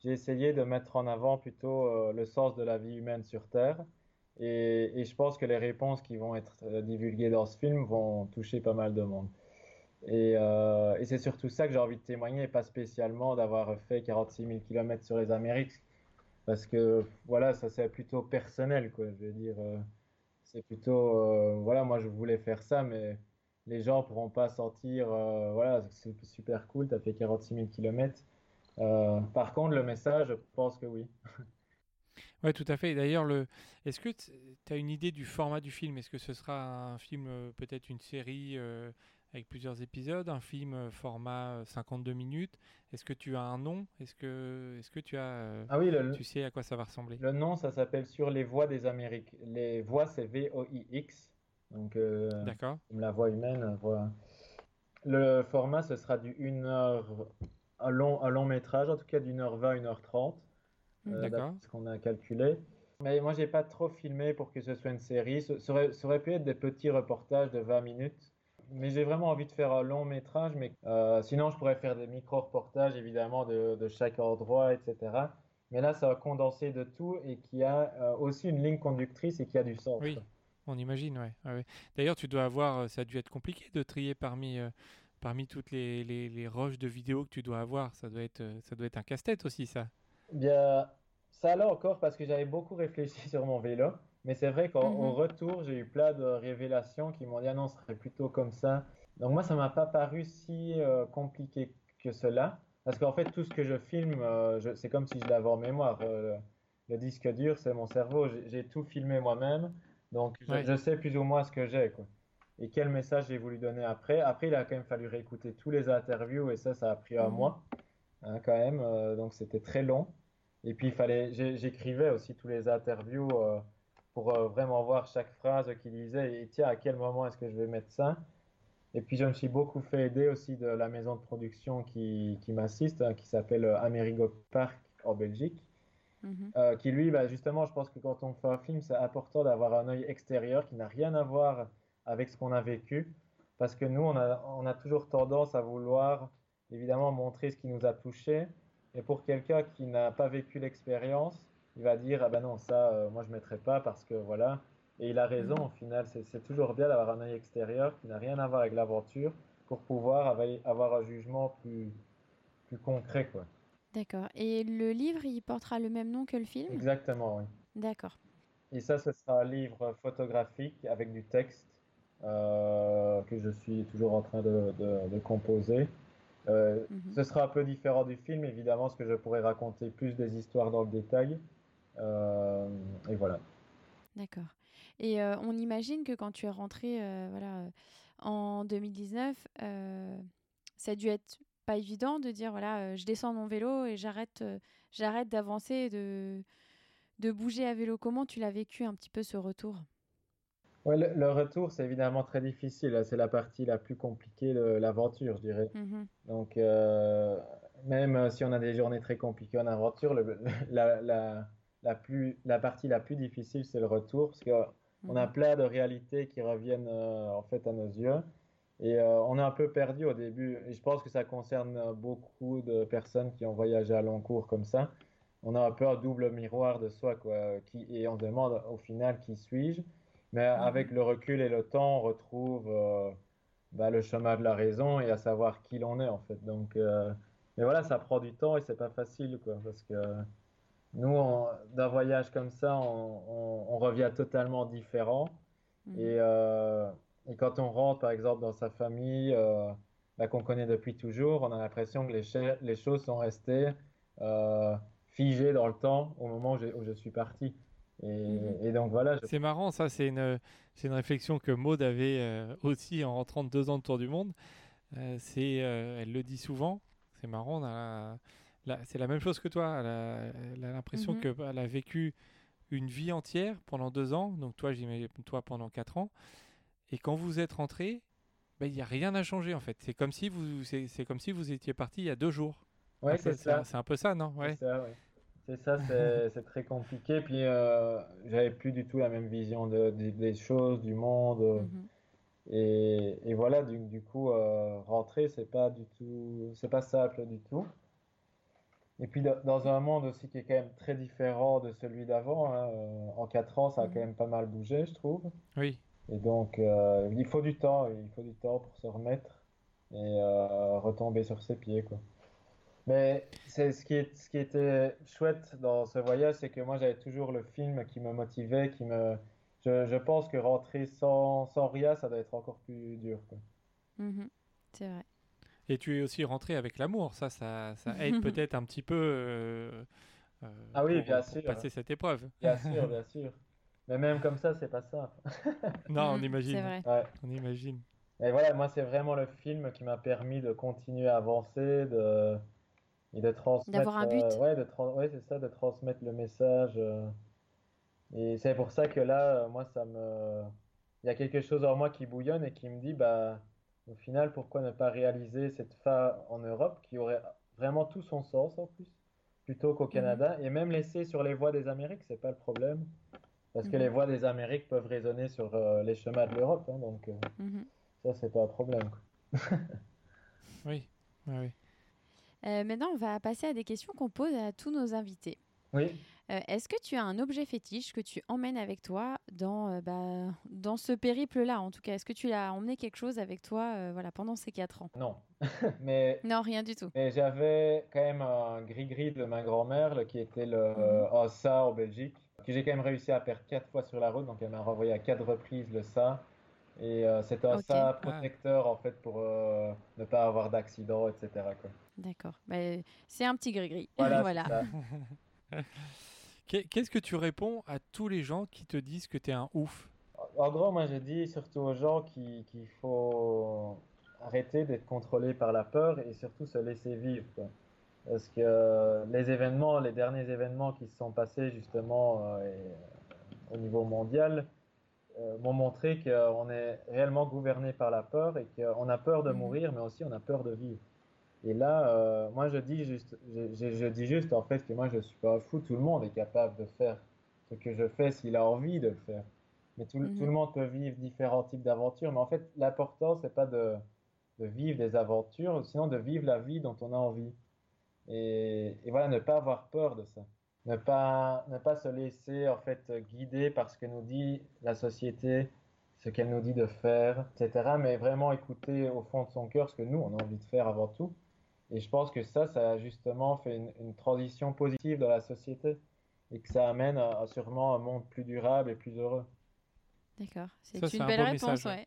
J'ai essayé de mettre en avant plutôt euh, le sens de la vie humaine sur Terre. Et, je pense que les réponses qui vont être euh, divulguées dans ce film vont toucher pas mal de monde. Et, euh, et c'est surtout ça que j'ai envie de témoigner, pas spécialement d'avoir fait 46 000 km sur les Amériques. Parce que voilà, ça c'est plutôt personnel, quoi. Je veux dire, c'est plutôt, voilà, moi je voulais faire ça, mais les gens pourront pas sentir, euh, voilà, c'est super cool, tu as fait 46 000 km. par contre, le message, je pense que oui. Oui, tout à fait. D'ailleurs, le... est-ce que tu as une idée du format du film? Est-ce que ce sera un film, euh, peut-être une série euh, avec plusieurs épisodes, un film format 52 minutes? Est-ce que tu as un nom? Est-ce que, est que tu as, ah oui, tu sais à quoi ça va ressembler? Le nom, ça s'appelle Sur les voies des Amériques. Les voies, c'est V-O-I-X. Donc. Comme la voix humaine. Voix... Le format, ce sera du 1 heure, un long, un long métrage, en tout cas d'une heure 20, une heure 30. D'accord. Ce qu'on a calculé. Mais moi, j'ai pas trop filmé pour que ce soit une série. Ça aurait, ça aurait pu être des petits reportages de 20 minutes. Mais j'ai vraiment envie de faire un long métrage. Mais euh, sinon, je pourrais faire des micro-reportages, évidemment, de, de, chaque endroit, etc. Mais là, ça va condenser de tout et qui a euh, aussi une ligne conductrice et qui a du sens. Oui, on imagine, ouais. ouais. D'ailleurs, tu dois avoir, euh, ça a dû être compliqué de trier parmi, parmi toutes les, les, les, roches de vidéos que tu dois avoir. Ça doit être, ça doit être un casse-tête aussi, ça. Bien, ça là encore parce que j'avais beaucoup réfléchi sur mon vélo. Mais c'est vrai qu'au mhm. retour, j'ai eu plein de révélations qui m'ont dit ah non, ce serait plutôt comme ça. Donc moi, ça m'a pas paru si euh, compliqué que cela. Parce qu'en fait, tout ce que je filme, euh, c'est comme si je l'avais en mémoire. Euh, le disque dur, c'est mon cerveau. J'ai tout filmé moi-même. Donc je, sais plus ou moins ce que j'ai. Et quel message j'ai voulu donner après. Après, il a quand même fallu réécouter tous les interviews et ça, ça a pris un mhm. mois hein, quand même. donc c'était très long. Et puis, il fallait, j'écrivais aussi tous les interviews euh, pour euh, vraiment voir chaque phrase qu'il disait et tiens, à quel moment est-ce que je vais mettre ça. Et puis, je me suis beaucoup fait aider aussi de la maison de production qui, qui m'assiste, hein, qui s'appelle euh, Amerigo Park en Belgique. Mhm. qui lui, bah, justement, je pense que quand on fait un film, c'est important d'avoir un œil extérieur qui n'a rien à voir avec ce qu'on a vécu. Parce que nous, on a, on a toujours tendance à vouloir, évidemment, montrer ce qui nous a touchés, et pour quelqu'un qui n'a pas vécu l'expérience, il va dire ah ben non ça euh, moi je mettrai pas parce que voilà. Et il a raison au final. C'est toujours bien d'avoir un œil extérieur qui n'a rien à voir avec l'aventure pour pouvoir avoir un jugement plus plus concret quoi. D'accord. Et le livre, il portera le même nom que le film? Exactement, oui. D'accord. Et ça, ce sera un livre photographique avec du texte euh, que je suis toujours en train de, de composer. Euh, mhm. Ce sera un peu différent du film, évidemment, parce que je pourrais raconter plus des histoires dans le détail. Euh, et voilà. D'accord. Et euh, on imagine que quand tu es rentré voilà, en 2019, ça a dû être pas évident de dire voilà, je descends mon vélo et j'arrête j'arrête d'avancer, de, de bouger à vélo. Comment tu l'as vécu un petit peu ce retour? Ouais, le, retour, c'est évidemment très difficile. C'est la partie la plus compliquée de l'aventure, je dirais. Mm-hmm. Donc, euh, même si on a des journées très compliquées en aventure, la, la, la, plus, la partie la plus difficile, c'est le retour, parce qu'on a mm-hmm. plein de réalités qui reviennent euh, en fait à nos yeux. Et euh, on est un peu perdu au début. Et je pense que ça concerne beaucoup de personnes qui ont voyagé à long cours comme ça. On a un peu un double miroir de soi, quoi. Qui, et on demande au final qui suis-je mais mhm. avec le recul et le temps, on retrouve euh, bah, le chemin de la raison et à savoir qui l'on est en fait. Donc, euh, mais voilà, ça prend du temps et c'est pas facile quoi, parce que nous, d'un voyage comme ça, on, revient totalement différent. Mhm. Et, euh, et, quand on rentre par exemple dans sa famille bah, qu'on connaît depuis toujours, on a l'impression que les, les, choses sont restées figées dans le temps au moment où je suis parti. Mhm. Et, donc voilà. C'est marrant, ça, c'est une, une réflexion que Maud avait euh, aussi en rentrant de deux ans de tour du monde. Euh, c'est, euh, elle le dit souvent, c'est marrant, c'est la même chose que toi. Elle a l'impression mhm. qu'elle a vécu une vie entière pendant deux ans, donc toi, j'imagine toi pendant quatre ans. Et quand vous êtes rentré, ben, il n'y a rien à changer en fait. C'est comme si vous, c'est, comme si vous étiez parti il y a deux jours. Ouais, c'est ça. C'est un peu ça, non? Ouais. C'est ça, ouais. C'est ça, c'est très compliqué. Puis euh, j'avais plus du tout la même vision de, des choses, du monde. Mhm. et, et, voilà, du, du coup, euh, rentrer, c'est pas du tout, c'est pas simple du tout. Et puis dans un monde aussi qui est quand même très différent de celui d'avant. Hein, euh, en quatre ans, ça a mhm. quand même pas mal bougé, je trouve. Oui. Et donc, euh, il faut du temps, il faut du temps pour se remettre et retomber sur ses pieds, quoi. Mais c'est ce qui, est, ce qui était chouette dans ce voyage, c'est que moi j'avais toujours le film qui me motivait, qui me. Je, je pense que rentrer sans, sans rien, ça doit être encore plus dur. Mm-hmm. c'est vrai. Et tu es aussi rentré avec l'amour, ça, ça, ça aide peut-être un petit peu. Euh, euh, ah oui, bien sûr. passer cette épreuve. Bien sûr, bien sûr. Mais même comme ça, c'est pas ça. non, on imagine. Vrai. On imagine. Et voilà, moi, c'est vraiment le film qui m'a permis de continuer à avancer, de, et de transmettre. D'avoir un but. euh, ouais, de tran- ouais, c'est ça, de transmettre le message. euh. et c'est pour ça que là, euh, moi, ça me. Il y a quelque chose en moi qui bouillonne et qui me dit, bah, au final, pourquoi ne pas réaliser cette fin en Europe qui aurait vraiment tout son sens en plus, plutôt qu'au Canada, et même laisser sur les voies des Amériques, c'est pas le problème. Parce que Mhm. les voies des Amériques peuvent résonner sur euh, les chemins de l'Europe, hein, donc euh, Mhm. ça, c'est pas un problème. quoi. Oui, oui, oui. Euh, maintenant, on va passer à des questions qu'on pose à tous nos invités. Oui. Euh, Est-ce que tu as un objet fétiche que tu emmènes avec toi dans, euh, bah, dans ce périple-là En tout cas, est-ce que tu as emmené quelque chose avec toi euh, voilà, pendant ces quatre ans? Non. Mais, Non, rien du tout. mais j'avais quand même un gris-gris de ma grand-mère, qui était le euh, un ça en Belgique, que j'ai quand même réussi à perdre quatre fois sur la route, donc elle m'a renvoyé à quatre reprises le ça. Et euh, c'est un Ok. ça Ah. protecteur, en fait, pour euh, ne pas avoir d'accident, etc. D'accord. C'est un petit gris-gris. Voilà, Qu'est-ce que tu réponds à tous les gens qui te disent que tu es un ouf? En gros, moi, je dis surtout aux gens qui- qu'il faut arrêter d'être contrôlé par la peur et surtout se laisser vivre, quoi. Parce que euh, les événements, les derniers événements qui se sont passés justement euh, et, euh, au niveau mondial m'ont montré qu'on est réellement gouverné par la peur et qu'on a peur de Mhm. mourir, mais aussi on a peur de vivre. Et là, euh, moi, je dis juste, je, dis juste en fait que moi, je suis pas un fou. Tout le monde est capable de faire ce que je fais s'il a envie de le faire. Mais tout, le- Mhm. tout le monde peut vivre différents types d'aventures. Mais en fait, l'important, c'est pas de, de vivre des aventures, sinon de vivre la vie dont on a envie. Et, voilà, ne pas avoir peur de ça. Ne pas, ne pas se laisser en fait guider par ce que nous dit la société, ce qu'elle nous dit de faire, etc. Mais vraiment écouter au fond de son cœur ce que nous, on a envie de faire avant tout. Et je pense que ça, ça a justement fait une, transition positive dans la société et que ça amène sûrement un monde plus durable et plus heureux. D'accord. C'est une un belle réponse, message,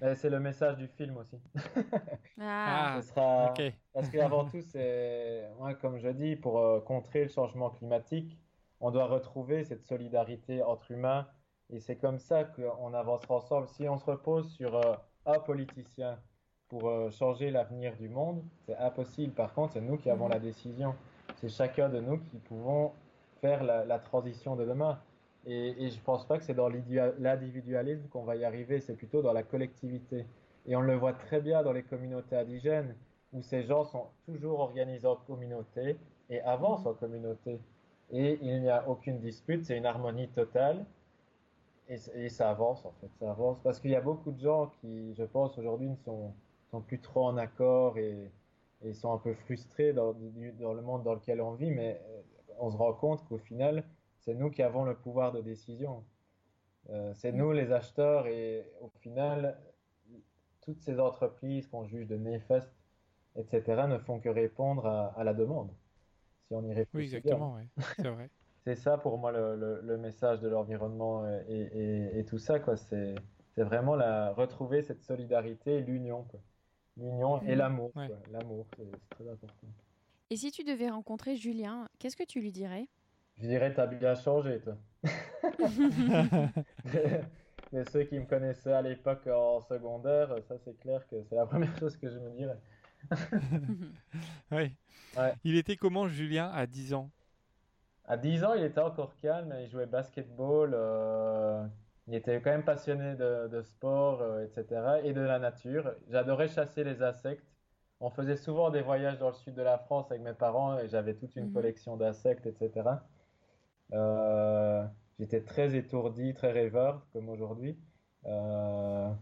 ouais. Et c'est le message du film aussi. Ah, Ah, Ce sera... ok. Parce qu'avant tout, c'est, moi, comme je dis, pour euh, contrer le changement climatique, on doit retrouver cette solidarité entre humains. Et c'est comme ça qu'on avancera ensemble. Si on se repose sur euh, un politicien pour euh, changer l'avenir du monde, c'est impossible. Par contre, c'est nous qui avons Mhm. la décision. C'est chacun de nous qui pouvons faire la, la transition de demain. Et, je pense pas que c'est dans l'individualisme qu'on va y arriver, c'est plutôt dans la collectivité. Et on le voit très bien dans les communautés indigènes, où ces gens sont toujours organisés en communauté et avancent en communauté. Et il n'y a aucune dispute, c'est une harmonie totale. Et, ça avance en fait, ça avance. Parce qu'il y a beaucoup de gens qui, je pense, aujourd'hui ne sont, plus trop en accord et, sont un peu frustrés dans, dans le monde dans lequel on vit, mais euh, on se rend compte qu'au final, c'est nous qui avons le pouvoir de décision. Euh, c'est nous les acheteurs et au final, toutes ces entreprises qu'on juge de néfastes, etc., ne font que répondre à, à la demande. Si on y réfléchit Oui, exactement, ouais. c'est vrai. C'est ça pour moi le, le- le message de l'environnement euh, et, et- et tout ça, quoi. C'est, c'est vraiment la, retrouver cette solidarité, l'union, quoi. L'union et Mhm. l'amour, Ouais. quoi. L'amour, c'est, c'est très important. Et si tu devais rencontrer Julien, qu'est-ce que tu lui dirais? Je dirais, t'as bien changé, toi. Mais ceux qui me connaissaient à l'époque en secondaire, ça c'est clair que c'est la première chose que je me dirais. Oui. Ouais. Il était comment Julien à 10 ans? À 10 ans, il était encore calme, il jouait basketball, euh, il était quand même passionné de, de sport, euh, etc. et de la nature. J'adorais chasser les insectes. On faisait souvent des voyages dans le sud de la France avec mes parents et j'avais toute une Mhm. collection d'insectes, etc. Euh, j'étais très étourdi, très rêveur, comme aujourd'hui. Euh,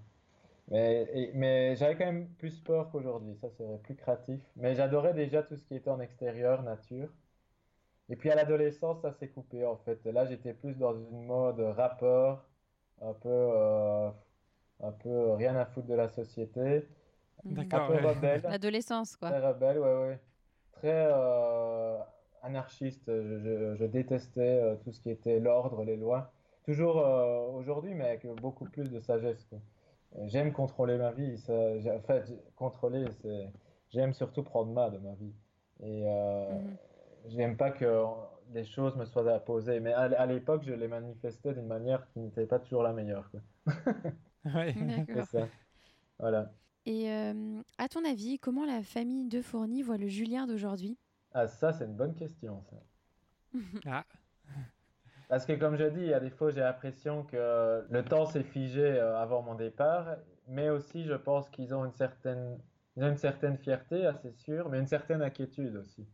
mais mais j'avais quand même plus peur qu'aujourd'hui, ça serait plus créatif. Mais j'adorais déjà tout ce qui était en extérieur, nature. Et puis à l'adolescence, ça s'est coupé en fait. Là, j'étais plus dans une mode rappeur, un peu, euh, un peu rien à foutre de la société, Mhm. un D'accord. peu ouais. rebelle, L'adolescence, quoi. très rebelle, ouais, ouais, très euh, anarchiste. Je, je- je détestais euh, tout ce qui était l'ordre, les lois. Toujours euh, aujourd'hui, mais avec beaucoup plus de sagesse. Euh, J'aime contrôler ma vie. Ça, en fait, contrôler, c'est, j'aime surtout prendre main de ma vie. Et euh, Mhm. J'aime pas que des choses me soient imposées, mais à, à l'époque, je les manifestais d'une manière qui n'était pas toujours la meilleure, quoi. Ouais. D'accord. ça. Voilà. Et euh, à ton avis, comment la famille de Fourny voit le Julien d'aujourd'hui? Ah, ça, c'est une bonne question, ça. Ah, Parce que comme je dis, il y a des fois j'ai l'impression que le temps s'est figé euh, avant mon départ, mais aussi je pense qu'ils ont une certaine, ils ont une certaine fierté, c'est sûr, mais une certaine inquiétude aussi.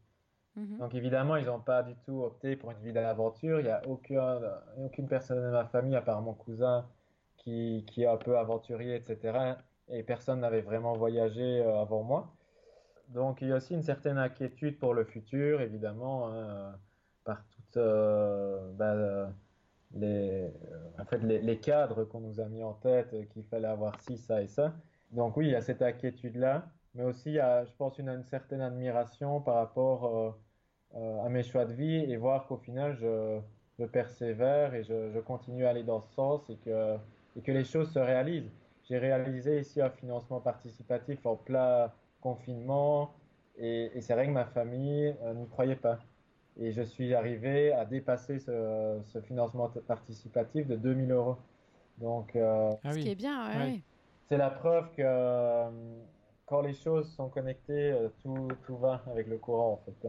Mhm. Donc évidemment, ils n'ont pas du tout opté pour une vie d'aventure. Il n'y a aucun, aucune personne de ma famille, à part mon cousin, qui, qui est un peu aventurier, etc. Et personne n'avait vraiment voyagé euh, avant moi. Donc il y a aussi une certaine inquiétude pour le futur, évidemment, hein, par toutes euh, bah, euh, les, cadres qu'on nous a mis en tête, euh, qu'il fallait avoir ci, ça et ça. Donc oui, il y a cette inquiétude-là, mais aussi je pense, une, certaine admiration par rapport à mes choix de vie et voir qu'au final, je, persévère et je, continue à aller dans ce sens et que, et que les choses se réalisent. J'ai réalisé ici un financement participatif en plein confinement et, et c'est vrai que ma famille euh, n'y croyait pas. Et je suis arrivé à dépasser ce, ce financement participatif de 2000 euros. Donc, euh, ah Ce qui est oui. bien, ouais, Ouais. ouais. c'est la preuve que euh, quand les choses sont connectées, euh, tout, tout va avec le courant en fait.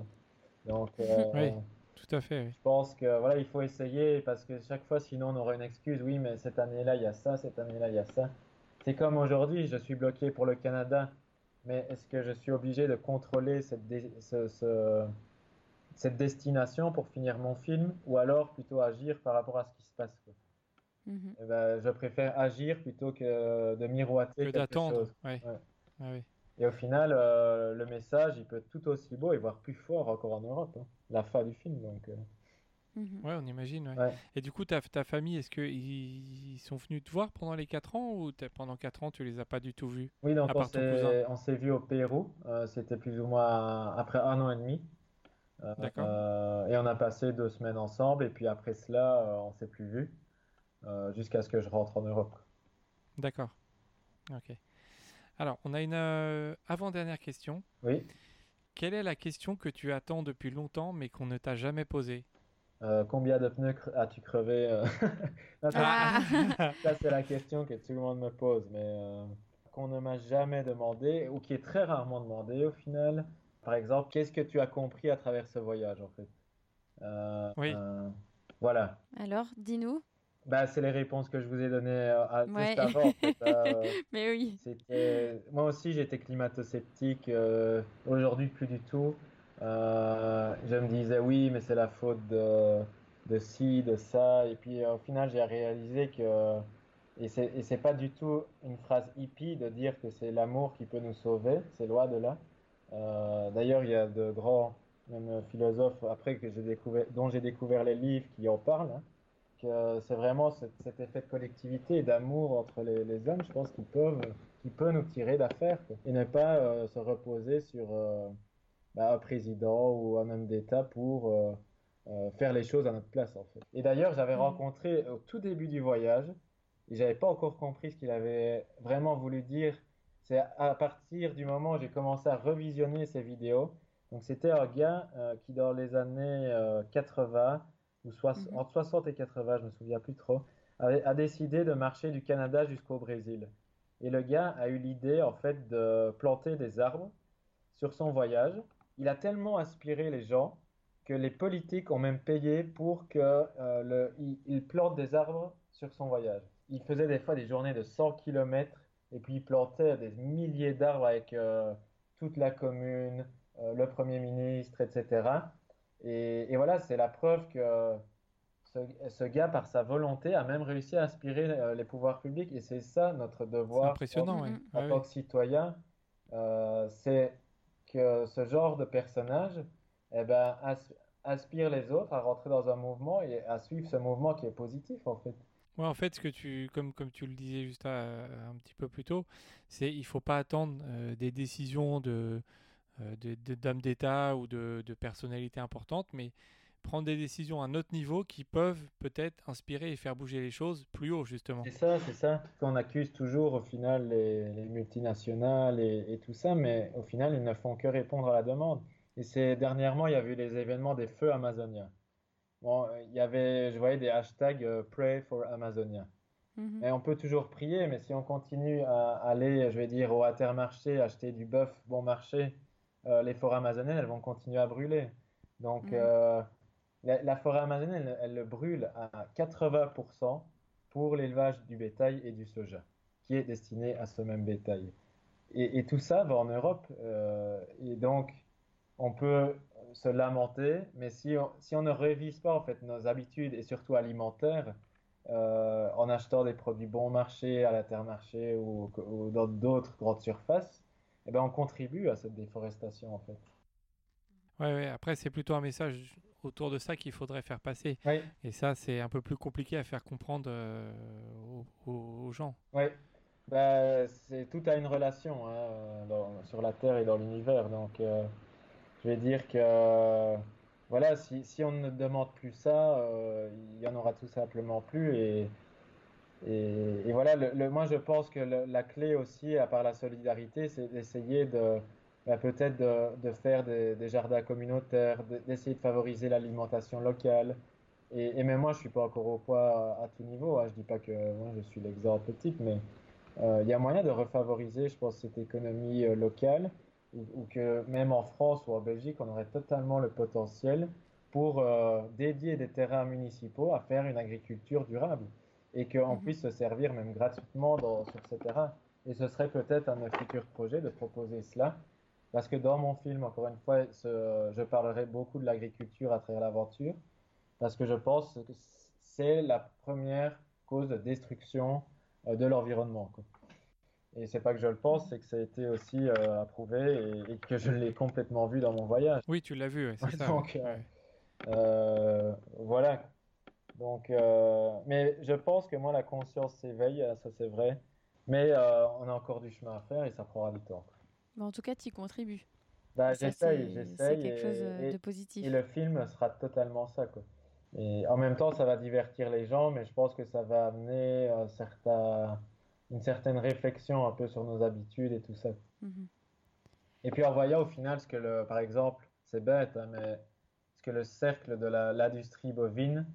Donc, euh, Oui. Tout à fait. oui. je pense que voilà, il faut essayer parce que chaque fois, sinon, on aura une excuse. Oui, mais cette année-là, il y a ça, cette année-là, il y a ça. C'est comme aujourd'hui, je suis bloqué pour le Canada, mais est-ce que je suis obligé de contrôler cette, dé- ce- ce- cette destination pour finir mon film ou alors plutôt agir par rapport à ce qui se passe, quoi? Mhm. Eh ben, je préfère agir plutôt que de miroiter Que d'attendre. Ouais. Ouais. Ah oui. Et au final, euh, le message, il peut être tout aussi beau et voire plus fort encore en Europe. hein. La fin du film, donc. euh, Mhm. Ouais, on imagine. ouais. Ouais. Et du coup, ta, ta famille, est-ce qu'ils ils sont venus te voir pendant les 4 ans ou pendant 4 ans, tu les as pas du tout vus? Oui, donc on s'est on s'est vu au Pérou. euh, c'était plus ou moins après un an et demi. Euh, D'accord. euh, et on a passé deux semaines ensemble. Et puis après cela, euh, on s'est plus vu euh, jusqu'à ce que je rentre en Europe. D'accord. Ok. Alors, on a une euh, avant-dernière question. Oui. Quelle est la question que tu attends depuis longtemps mais qu'on ne t'a jamais posée? Euh, combien de pneus as-tu crevé euh? Non, ça, Ah. ça, c'est la question que tout le monde me pose, mais euh, qu'on ne m'a jamais demandé, ou qui est très rarement demandé au final. Par exemple, qu'est-ce que tu as compris à travers ce voyage, en fait? Euh, Oui. euh, voilà. Alors, dis-nous. Bah, c'est les réponses que je vous ai données à- juste Ouais. avant. en fait. Euh, Mais oui. Moi aussi, j'étais climato-sceptique. euh, aujourd'hui, plus du tout. Euh, je me disais, oui, mais c'est la faute de, de ci, de ça. Et puis, euh, au final, j'ai réalisé que. Et c'est, pas du tout une phrase hippie de dire que c'est l'amour qui peut nous sauver. C'est loin de là. Euh, d'ailleurs, il y a de grands même philosophes après que découvert, dont j'ai découvert les livres qui en parlent. hein, que c'est vraiment cet, effet de collectivité et d'amour entre les, hommes, je pense, qui peuvent, qui peut nous tirer d'affaire. Et ne pas se reposer sur bah, un président ou un homme d'État pour euh, euh, faire les choses à notre place, en fait. Et d'ailleurs, j'avais Mhm. rencontré au tout début du voyage, et j'avais pas encore compris ce qu'il avait vraiment voulu dire. C'est à partir du moment où j'ai commencé à revisionner ces vidéos. Donc, c'était un gars euh, qui, dans les années euh, 80, ou Mhm. entre 60 et 80, je me souviens plus trop, avait- a décidé de marcher du Canada jusqu'au Brésil. Et le gars a eu l'idée, en fait, de planter des arbres sur son voyage. Il a tellement inspiré les gens que les politiques ont même payé pour que euh, il, plante des arbres sur son voyage. Il faisait des fois des journées de 100 km et puis il plantait des milliers d'arbres avec euh, toute la commune, euh, le Premier ministre, etc. Et, et voilà, c'est la preuve que ce, ce gars, par sa volonté, a même réussi à inspirer les pouvoirs publics. Et c'est ça notre devoir impressionnant, ouais. en Ouais, tant que citoyen, c'est que ce genre de personnage eh ben, as- aspire les autres à rentrer dans un mouvement et à suivre ce mouvement qui est positif en fait. Ouais, en fait, ce que tu, comme, comme tu le disais juste à- un petit peu plus tôt, c'est il faut pas attendre euh, des décisions de, euh, d'hommes d'État ou de, de personnalités importantes, mais prendre des décisions à un autre niveau qui peuvent peut-être inspirer et faire bouger les choses plus haut, justement. C'est ça, c'est ça. Qu'on accuse toujours au final les, les multinationales et, et tout ça, mais au final ils ne font que répondre à la demande. Et c'est dernièrement, il y a eu les événements des feux Amazonia. Bon, il y avait, je voyais des hashtags euh, Pray for Amazonia. Mhm. Et on peut toujours prier, mais si on continue à aller, je vais dire, au Intermarché, acheter du bœuf bon marché, euh, les forêts amazoniennes, elles vont continuer à brûler. Donc, euh, la, forêt amazonienne, elle, le brûle à 80% pour l'élevage du bétail et du soja, qui est destiné à ce même bétail. Et, tout ça va en Europe. euh, et donc, on peut se lamenter, mais si on, si on ne révise pas en fait nos habitudes et surtout alimentaires, euh, en achetant des produits bon marché à l'Intermarché ou, ou dans d'autres grandes surfaces, eh ben on contribue à cette déforestation en fait. Ouais, ouais, Après, c'est plutôt un message autour de ça qu'il faudrait faire passer. Et ça, c'est un peu plus compliqué à faire comprendre euh, aux, gens. oui. Ben, c'est tout a une relation hein, dans- sur la Terre et dans l'univers. Donc, euh, je vais dire que voilà, si, si on ne demande plus ça, euh, il y en aura tout simplement plus. Et, et, et voilà, le, le- moi je pense que le- la clé aussi, à part la solidarité, c'est d'essayer de ben, peut-être de, de faire des, des jardins communautaires, de- d'essayer de favoriser l'alimentation locale. Et, et même moi, je suis pas encore au poids à, à tout niveau. Hein. Je dis pas que moi je suis l'exemple type, mais euh, il y a moyen de refavoriser, je pense, cette économie euh, locale, ou, ou que même en France ou en Belgique, on aurait totalement le potentiel pour euh, dédier des terrains municipaux à faire une agriculture durable et qu'on Mhm. puisse se servir même gratuitement dans- sur ces terrains. Et ce serait peut-être un futurs projets de proposer cela, parce que dans mon film, encore une fois, ce- je parlerai beaucoup de l'agriculture à travers l'aventure, parce que je pense que c'est la première cause de destruction euh, de l'environnement. Et c'est pas que je le pense, c'est que ça a été aussi euh, approuvé et, et que je l'ai complètement vu dans mon voyage. Oui, tu l'as vu, c'est ça. donc, euh. Euh, voilà. Donc, mais je pense que moi, la conscience s'éveille, ça c'est vrai. Mais on a encore du chemin à faire et ça prendra du temps. Mais en tout cas, tu y contribues. Bah, j'essaye, j'essaye. C'est quelque et- chose euh, et- de positif. Et le film sera totalement ça, quoi. Et en même temps, ça va divertir les gens, mais je pense que ça va amener certain- une certaine réflexion un peu sur nos habitudes et tout ça. Mhm. Et puis en voyant au final ce que le, par exemple, c'est bête, hein, mais ce que le cercle de l'industrie bovine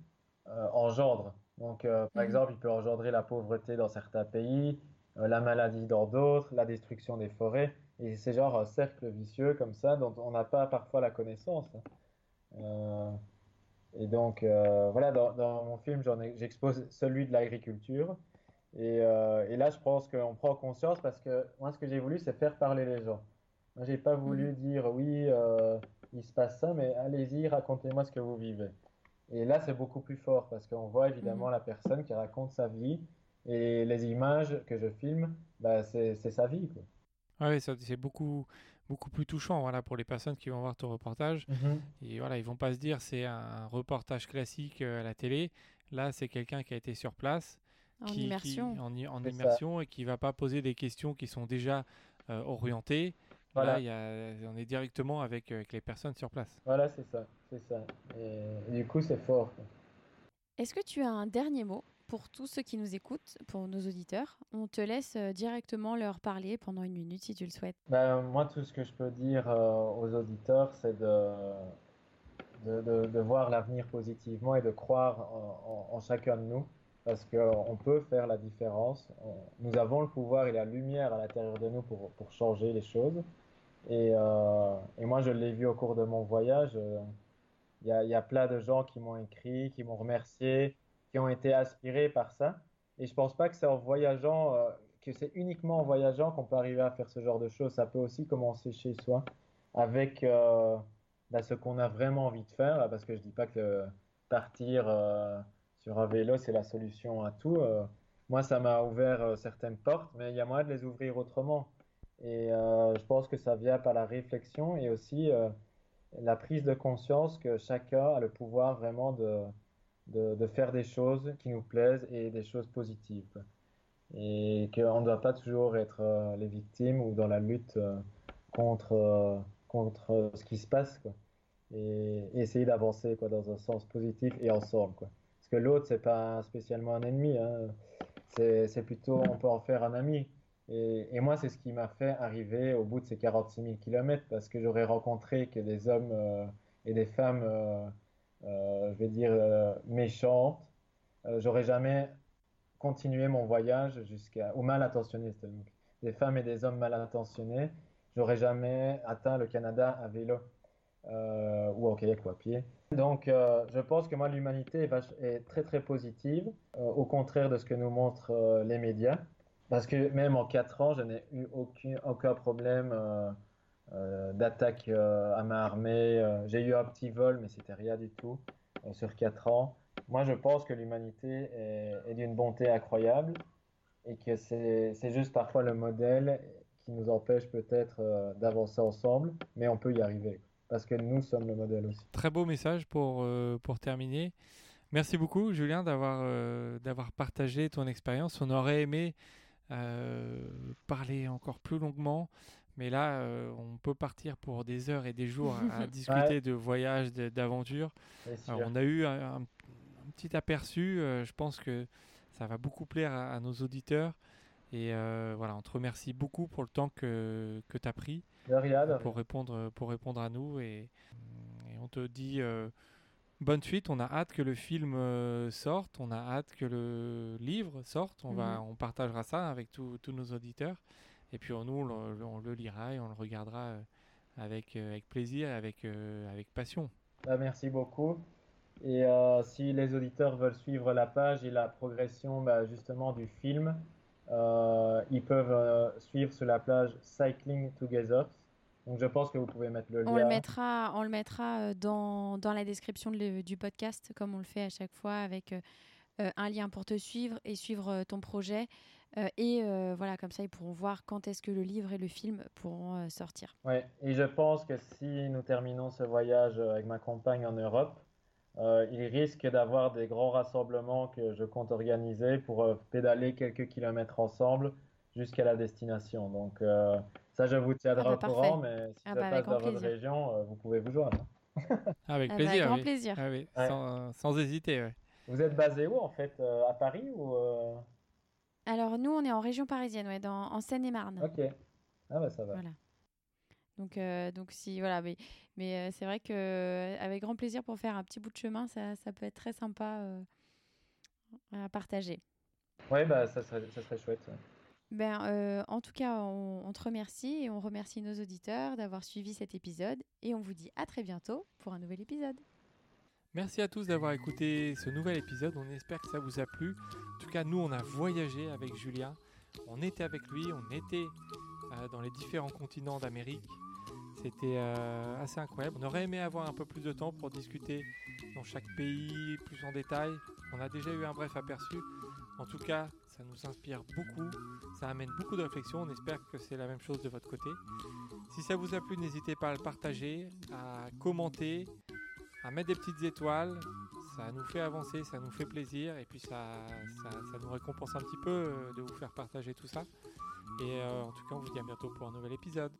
euh, engendre. Donc, euh, par Mhm. exemple, il peut engendrer la pauvreté dans certains pays, euh, la maladie dans d'autres, la destruction des forêts. Et c'est genre un cercle vicieux comme ça dont on n'a pas parfois la connaissance. Euh, et donc, euh, voilà, dans, dans mon film, j'expose celui de l'agriculture. Et, euh, et là, je pense qu'on prend conscience parce que moi, ce que j'ai voulu, c'est faire parler les gens. Moi, j'ai pas voulu dire oui, il se passe ça, mais allez-y, racontez-moi ce que vous vivez. Et là, c'est beaucoup plus fort parce qu'on voit évidemment Mhm. la personne qui raconte sa vie et les images que je filme, bah, c'est c'est sa vie, quoi. Ça- c'est beaucoup, beaucoup plus touchant voilà, pour les personnes qui vont voir ton reportage. Et voilà, ils vont pas se dire c'est un reportage classique euh, à la télé. Là, c'est quelqu'un qui a été sur place, En qui, qui- immersion. en, ça. immersion et qui va pas poser des questions qui sont déjà euh, orientées. Voilà. Là, il y a- on est directement avec, euh, avec les personnes sur place. Voilà, c'est ça, c'est ça. Et, et du coup, c'est fort. quoi. Est-ce que tu as un dernier mot pour tous ceux qui nous écoutent, pour nos auditeurs? On te laisse euh, directement leur parler pendant une minute si tu le souhaites. Ben, moi, tout ce que je peux dire euh, aux auditeurs, c'est de, de, voir l'avenir positivement et de croire en, chacun de nous, parce qu'on peut faire la différence. Nous avons le pouvoir et la lumière à l'intérieur de nous pour, pour changer les choses. Et, euh, et moi, je l'ai vu au cours de mon voyage. euh, Il y a, plein de gens qui m'ont écrit, qui m'ont remercié, qui ont été inspirés par ça. Et je pense pas que c'est en voyageant, euh, que c'est uniquement en voyageant qu'on peut arriver à faire ce genre de choses. Ça peut aussi commencer chez soi, avec euh, bah, ce qu'on a vraiment envie de faire. hein, Parce que je dis pas que partir euh, sur un vélo, c'est la solution à tout. moi, ça m'a ouvert certaines portes, mais il y a moyen de les ouvrir autrement. Et je pense que ça vient par la réflexion et aussi la prise de conscience que chacun a le pouvoir vraiment de, de, faire des choses qui nous plaisent et des choses positives. Et qu'on ne doit pas toujours être euh, les victimes ou dans la lutte euh, contre, euh, contre ce qui se passe. Et, essayer d'avancer quoi, dans un sens positif et ensemble. Quoi. Parce que l'autre, c'est pas spécialement un ennemi. Hein. C'est plutôt, on peut en faire un ami. Et, moi, c'est ce qui m'a fait arriver au bout de ces 46 000 kilomètres parce que j'aurais rencontré que des hommes euh, et des femmes, euh, euh, je vais dire, méchantes. J'aurais jamais continuer mon voyage jusqu'à, ou mal intentionnés, donc des femmes et des hommes mal intentionnés, j'aurais jamais atteint le Canada à vélo ou en kayak ou à pied. Donc, je pense que moi, l'humanité est, très très positive, au contraire de ce que nous montrent les médias. Parce que même en 4 ans, je n'ai eu aucun, problème d'attaque à ma armée. J'ai eu un petit vol, mais c'était rien du tout sur 4 ans. Moi, je pense que l'humanité est, d'une bonté incroyable et que c'est juste parfois le modèle qui nous empêche peut-être d'avancer ensemble, mais on peut y arriver parce que nous sommes le modèle aussi. Très beau message pour, euh, pour terminer. Merci beaucoup, Julien, d'avoir euh, partagé ton expérience. On aurait aimé euh, parler encore plus longuement, mais là, on peut partir pour des heures et des jours à, discuter de voyages, d'aventures. On a eu un, petit aperçu. je pense que ça va beaucoup plaire à, nos auditeurs. Et voilà, on te remercie beaucoup pour le temps que, que tu as pris pour répondre pour répondre à nous et, on te dit euh, bonne suite. On a hâte que le film euh, sorte, on a hâte que le livre sorte. On va mhm. on partagera ça avec tous nos auditeurs et puis nous on le, lira et on le regardera euh, avec avec plaisir et avec avec passion. Bah, merci beaucoup. Et si les auditeurs veulent suivre la page et la progression bah, justement du film, euh, ils peuvent euh, suivre sur la plage Cycling Together. Donc je pense que vous pouvez mettre le lien. On le mettra, on le mettra euh, dans, dans la description du podcast, comme on le fait à chaque fois, avec un lien pour te suivre et suivre ton projet. et voilà, comme ça, ils pourront voir quand est-ce que le livre et le film pourront sortir. Oui, et je pense que si nous terminons ce voyage avec ma compagne en Europe, euh, il risque d'avoir des grands rassemblements que je compte organiser pour euh, pédaler quelques kilomètres ensemble jusqu'à la destination. Donc euh, ça, je vous tiendrai ah bah, au courant, mais si ah ça bah, passe dans votre région, vous pouvez vous joindre. avec ah bah, plaisir. grand plaisir. sans, sans, hésiter. Vous êtes basé où en fait À Paris ou Alors nous, on est en région parisienne, ouais, dans, en Seine-et-Marne. Ok. Ah bah ça va. Voilà. Donc, euh, donc si voilà, mais, mais euh, c'est vrai que euh, avec grand plaisir pour faire un petit bout de chemin, ça, ça peut être très sympa à partager. Ouais, bah ça serait, ça serait chouette. Ben, en tout cas, on, te remercie et on remercie nos auditeurs d'avoir suivi cet épisode et on vous dit à très bientôt pour un nouvel épisode. Merci à tous d'avoir écouté ce nouvel épisode. On espère que ça vous a plu. En tout cas, nous, on a voyagé avec Julien. On était avec lui, on était dans les différents continents d'Amérique. C'était euh, assez incroyable. On aurait aimé avoir un peu plus de temps pour discuter dans chaque pays plus en détail. On a déjà eu un bref aperçu. En tout cas, ça nous inspire beaucoup. Ça amène beaucoup de réflexion. On espère que c'est la même chose de votre côté. Si ça vous a plu, n'hésitez pas à le partager, à commenter, à mettre des petites étoiles. Ça nous fait avancer, ça nous fait plaisir et puis ça, ça, nous récompense un petit peu euh, de vous faire partager tout ça. Et euh, en tout cas, on vous dit à bientôt pour un nouvel épisode.